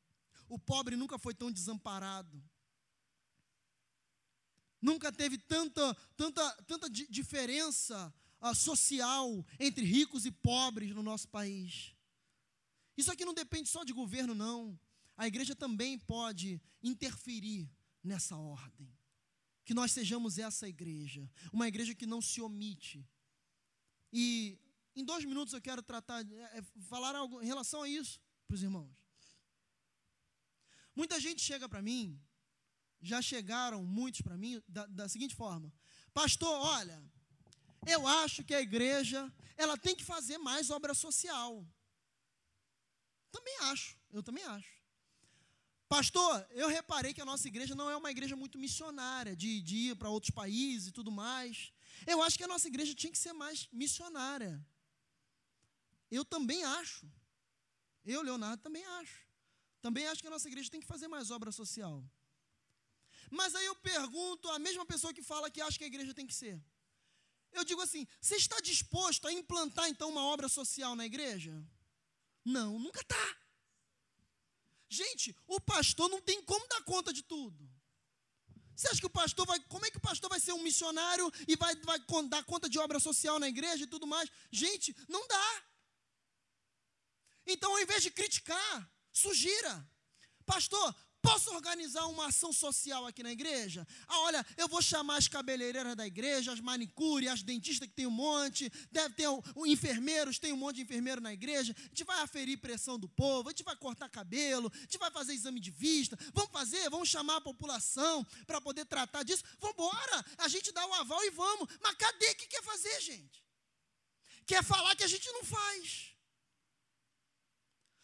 [SPEAKER 1] O pobre nunca foi tão desamparado. Nunca teve tanta, tanta, tanta diferença uh, social entre ricos e pobres no nosso país. Isso aqui não depende só de governo, não. A igreja também pode interferir nessa ordem. Que nós sejamos essa igreja, uma igreja que não se omite. E em dois minutos eu quero tratar, é, falar algo em relação a isso para os irmãos. Muita gente chega para mim, já chegaram muitos para mim da, da seguinte forma: Pastor, olha, eu acho que a igreja ela tem que fazer mais obra social. Também acho, eu também acho. Pastor, eu reparei que a nossa igreja não é uma igreja muito missionária, de, de ir para outros países e tudo mais. Eu acho que a nossa igreja tinha que ser mais missionária. Eu também acho. Eu, Leonardo, também acho. Também acho que a nossa igreja tem que fazer mais obra social. Mas aí eu pergunto a mesma pessoa que fala que acha que a igreja tem que ser. Eu digo assim: você está disposto a implantar então uma obra social na igreja? Não, nunca está. Gente, o pastor não tem como dar conta de tudo. Você acha que o pastor vai. Como é que o pastor vai ser um missionário e vai, vai dar conta de obra social na igreja e tudo mais? Gente, não dá. Então, ao invés de criticar, sugira. Pastor, Posso organizar uma ação social aqui na igreja? Ah, olha, eu vou chamar as cabeleireiras da igreja, as manicures, as dentistas que tem um monte, deve ter o, enfermeiros, tem um monte de enfermeiro na igreja. A gente vai aferir pressão do povo, a gente vai cortar cabelo, a gente vai fazer exame de vista. Vamos fazer, vamos chamar a população para poder tratar disso. Vamos embora, a gente dá o aval e vamos. Mas cadê que quer fazer, gente? Quer falar que a gente não faz.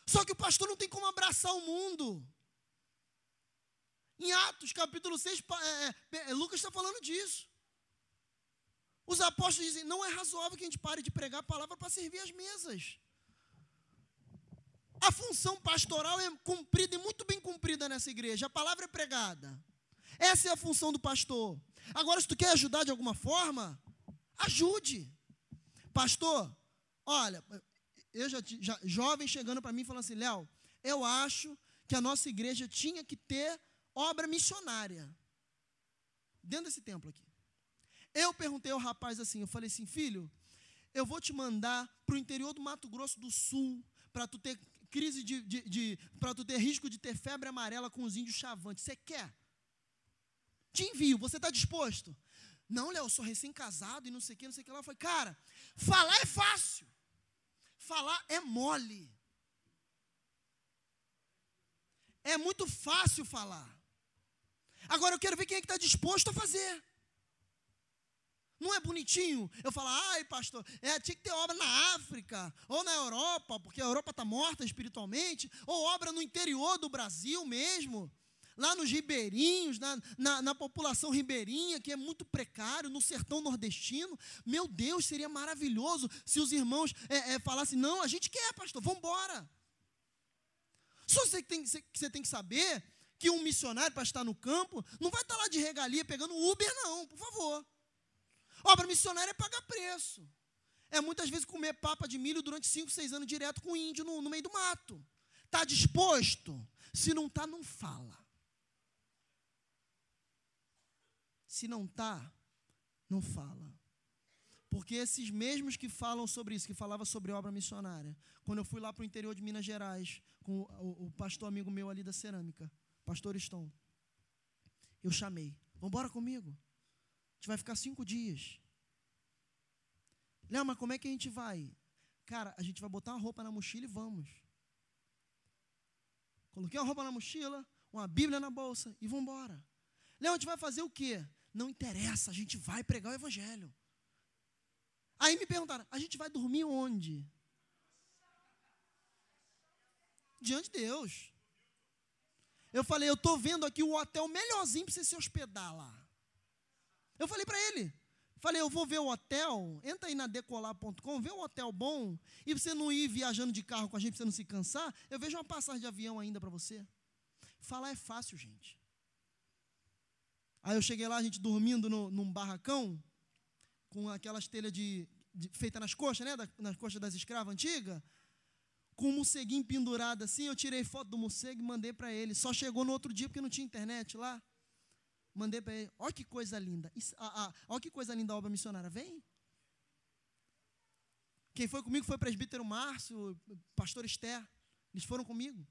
[SPEAKER 1] Só que o pastor não tem como abraçar o mundo. Em Atos, capítulo 6, é, é, é, Lucas está falando disso. Os apóstolos dizem: não é razoável que a gente pare de pregar a palavra para servir as mesas. A função pastoral é cumprida e muito bem cumprida nessa igreja. A palavra é pregada. Essa é a função do pastor. Agora, se tu quer ajudar de alguma forma, ajude. Pastor, olha, eu já, já jovem chegando para mim falando assim, Léo, eu acho que a nossa igreja tinha que ter obra missionária. Dentro desse templo aqui. Eu perguntei ao rapaz assim, eu falei assim, filho, eu vou te mandar para o interior do Mato Grosso do Sul, para tu ter crise de, de, de para tu ter risco de ter febre amarela com os índios chavantes. Você quer? Te envio, você está disposto? Não, Léo, eu sou recém-casado e não sei o que, não sei o que lá. Eu falei, cara, falar é fácil. Falar é mole. É muito fácil falar. Agora eu quero ver quem é que está disposto a fazer. Não é bonitinho eu falar, ai pastor, é, tinha que ter obra na África, ou na Europa, porque a Europa está morta espiritualmente, ou obra no interior do Brasil mesmo, lá nos ribeirinhos, na, na, na população ribeirinha, que é muito precário, no sertão nordestino. Meu Deus, seria maravilhoso se os irmãos é, é, falassem, não, a gente quer, pastor, vamos embora. Só você tem, você tem que saber que um missionário, para estar no campo, não vai estar lá de regalia pegando Uber, não, por favor. Obra missionária é pagar preço. É muitas vezes comer papa de milho durante 5, 6 anos direto com índio no, no meio do mato. Está disposto? Se não está, não fala. Se não está, não fala. Porque esses mesmos que falam sobre isso, que falava sobre obra missionária, quando eu fui lá para o interior de Minas Gerais, com o, o pastor amigo meu ali da cerâmica, pastor Stone. Eu chamei, vamos embora comigo. A gente vai ficar cinco dias. Léo, mas como é que a gente vai? Cara, a gente vai botar uma roupa na mochila e vamos. Coloquei uma roupa na mochila, uma Bíblia na bolsa e vamos embora. Léo, a gente vai fazer o quê? Não interessa, a gente vai pregar o Evangelho. Aí me perguntaram, a gente vai dormir onde? Diante de Deus. Eu falei, eu estou vendo aqui o hotel melhorzinho para você se hospedar lá. Eu falei para ele, falei, eu vou ver o hotel, entra aí na decolar.com, vê um hotel bom, e você não ir viajando de carro com a gente, para você não se cansar, eu vejo uma passagem de avião ainda para você. Falar é fácil, gente. Aí eu cheguei lá, a gente dormindo no, num barracão, com aquelas telhas de, de feita nas coxas, né, da, nas coxas das escravas antigas, com um morceguinho pendurado assim, eu tirei foto do morcego e mandei para ele. Só chegou no outro dia porque não tinha internet lá. Mandei para ele. Olha que coisa linda. Isso, ah, ah, olha que coisa linda a obra missionária. Vem. Quem foi comigo foi o presbítero Márcio, pastor Esther. Eles foram comigo.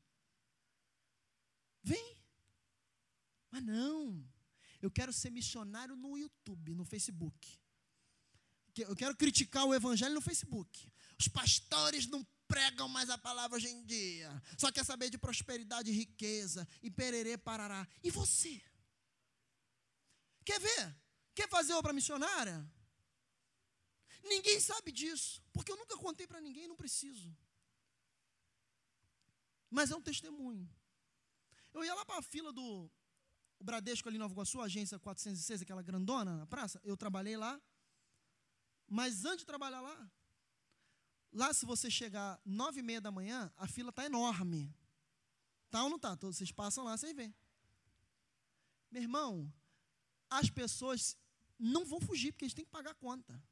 [SPEAKER 1] Vem. Mas não. Eu quero ser missionário no YouTube, no Facebook. Eu quero criticar o evangelho no Facebook. Os pastores não pregam mais a palavra hoje em dia. Só quer saber de prosperidade e riqueza. E pererê parará. E você? Quer ver? Quer fazer obra missionária? Ninguém sabe disso. Porque eu nunca contei para ninguém, não preciso. Mas é um testemunho. Eu ia lá para a fila do Bradesco ali em Nova Iguaçu, agência 406, aquela grandona na praça. Eu trabalhei lá. Mas antes de trabalhar lá, lá se você chegar nove e meia da manhã, a fila está enorme. Tá ou não tá? Todos vocês passam lá, vocês veem. Meu irmão, as pessoas não vão fugir, porque eles têm que pagar a conta.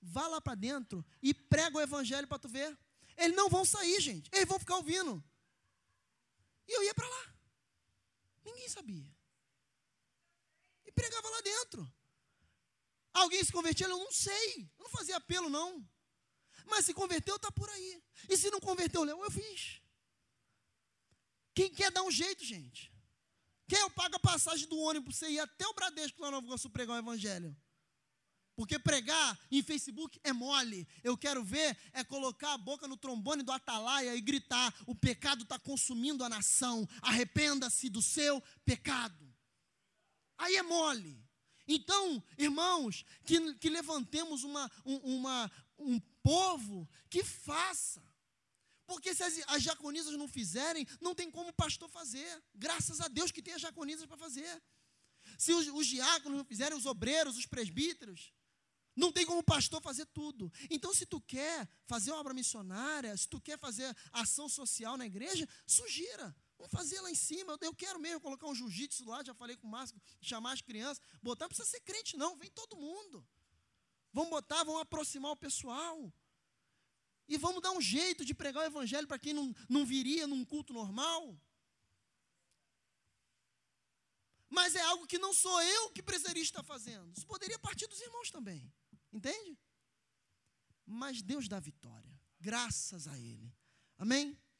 [SPEAKER 1] Vá lá para dentro e prega o evangelho para tu ver. Eles não vão sair, gente. Eles vão ficar ouvindo. E eu ia para lá. Ninguém sabia. E pregava lá dentro. Alguém se convertia? Eu não sei. Eu não fazia apelo, não. Mas se converteu, está por aí. E se não converteu, Leão, eu fiz. Quem quer dar um jeito, gente? Quem eu pago a passagem do ônibus para você ir até o Bradesco lá no Nova Iguaçu pregar o Evangelho? Porque pregar em Facebook é mole. Eu quero ver é colocar a boca no trombone do atalaia e gritar: o pecado está consumindo a nação. Arrependa-se do seu pecado. Aí é mole. Então, irmãos, que, que levantemos uma, um, uma, um povo que faça. Porque se as, as diaconisas não fizerem, não tem como o pastor fazer. Graças a Deus que tem as diaconisas para fazer. Se os, os diáconos não fizerem, os obreiros, os presbíteros, não tem como o pastor fazer tudo. Então, se tu quer fazer uma obra missionária, se tu quer fazer ação social na igreja, sugira. Vamos fazer lá em cima. Eu quero mesmo colocar um jiu-jitsu lá, já falei com o Márcio, chamar as crianças. Botar, não precisa ser crente, não, vem todo mundo. Vamos botar, vamos aproximar o pessoal. E vamos dar um jeito de pregar o evangelho para quem não, não viria num culto normal. Mas é algo que não sou eu que precisaria estar fazendo. Isso poderia partir dos irmãos também. Entende? Mas Deus dá vitória. Graças a Ele. Amém?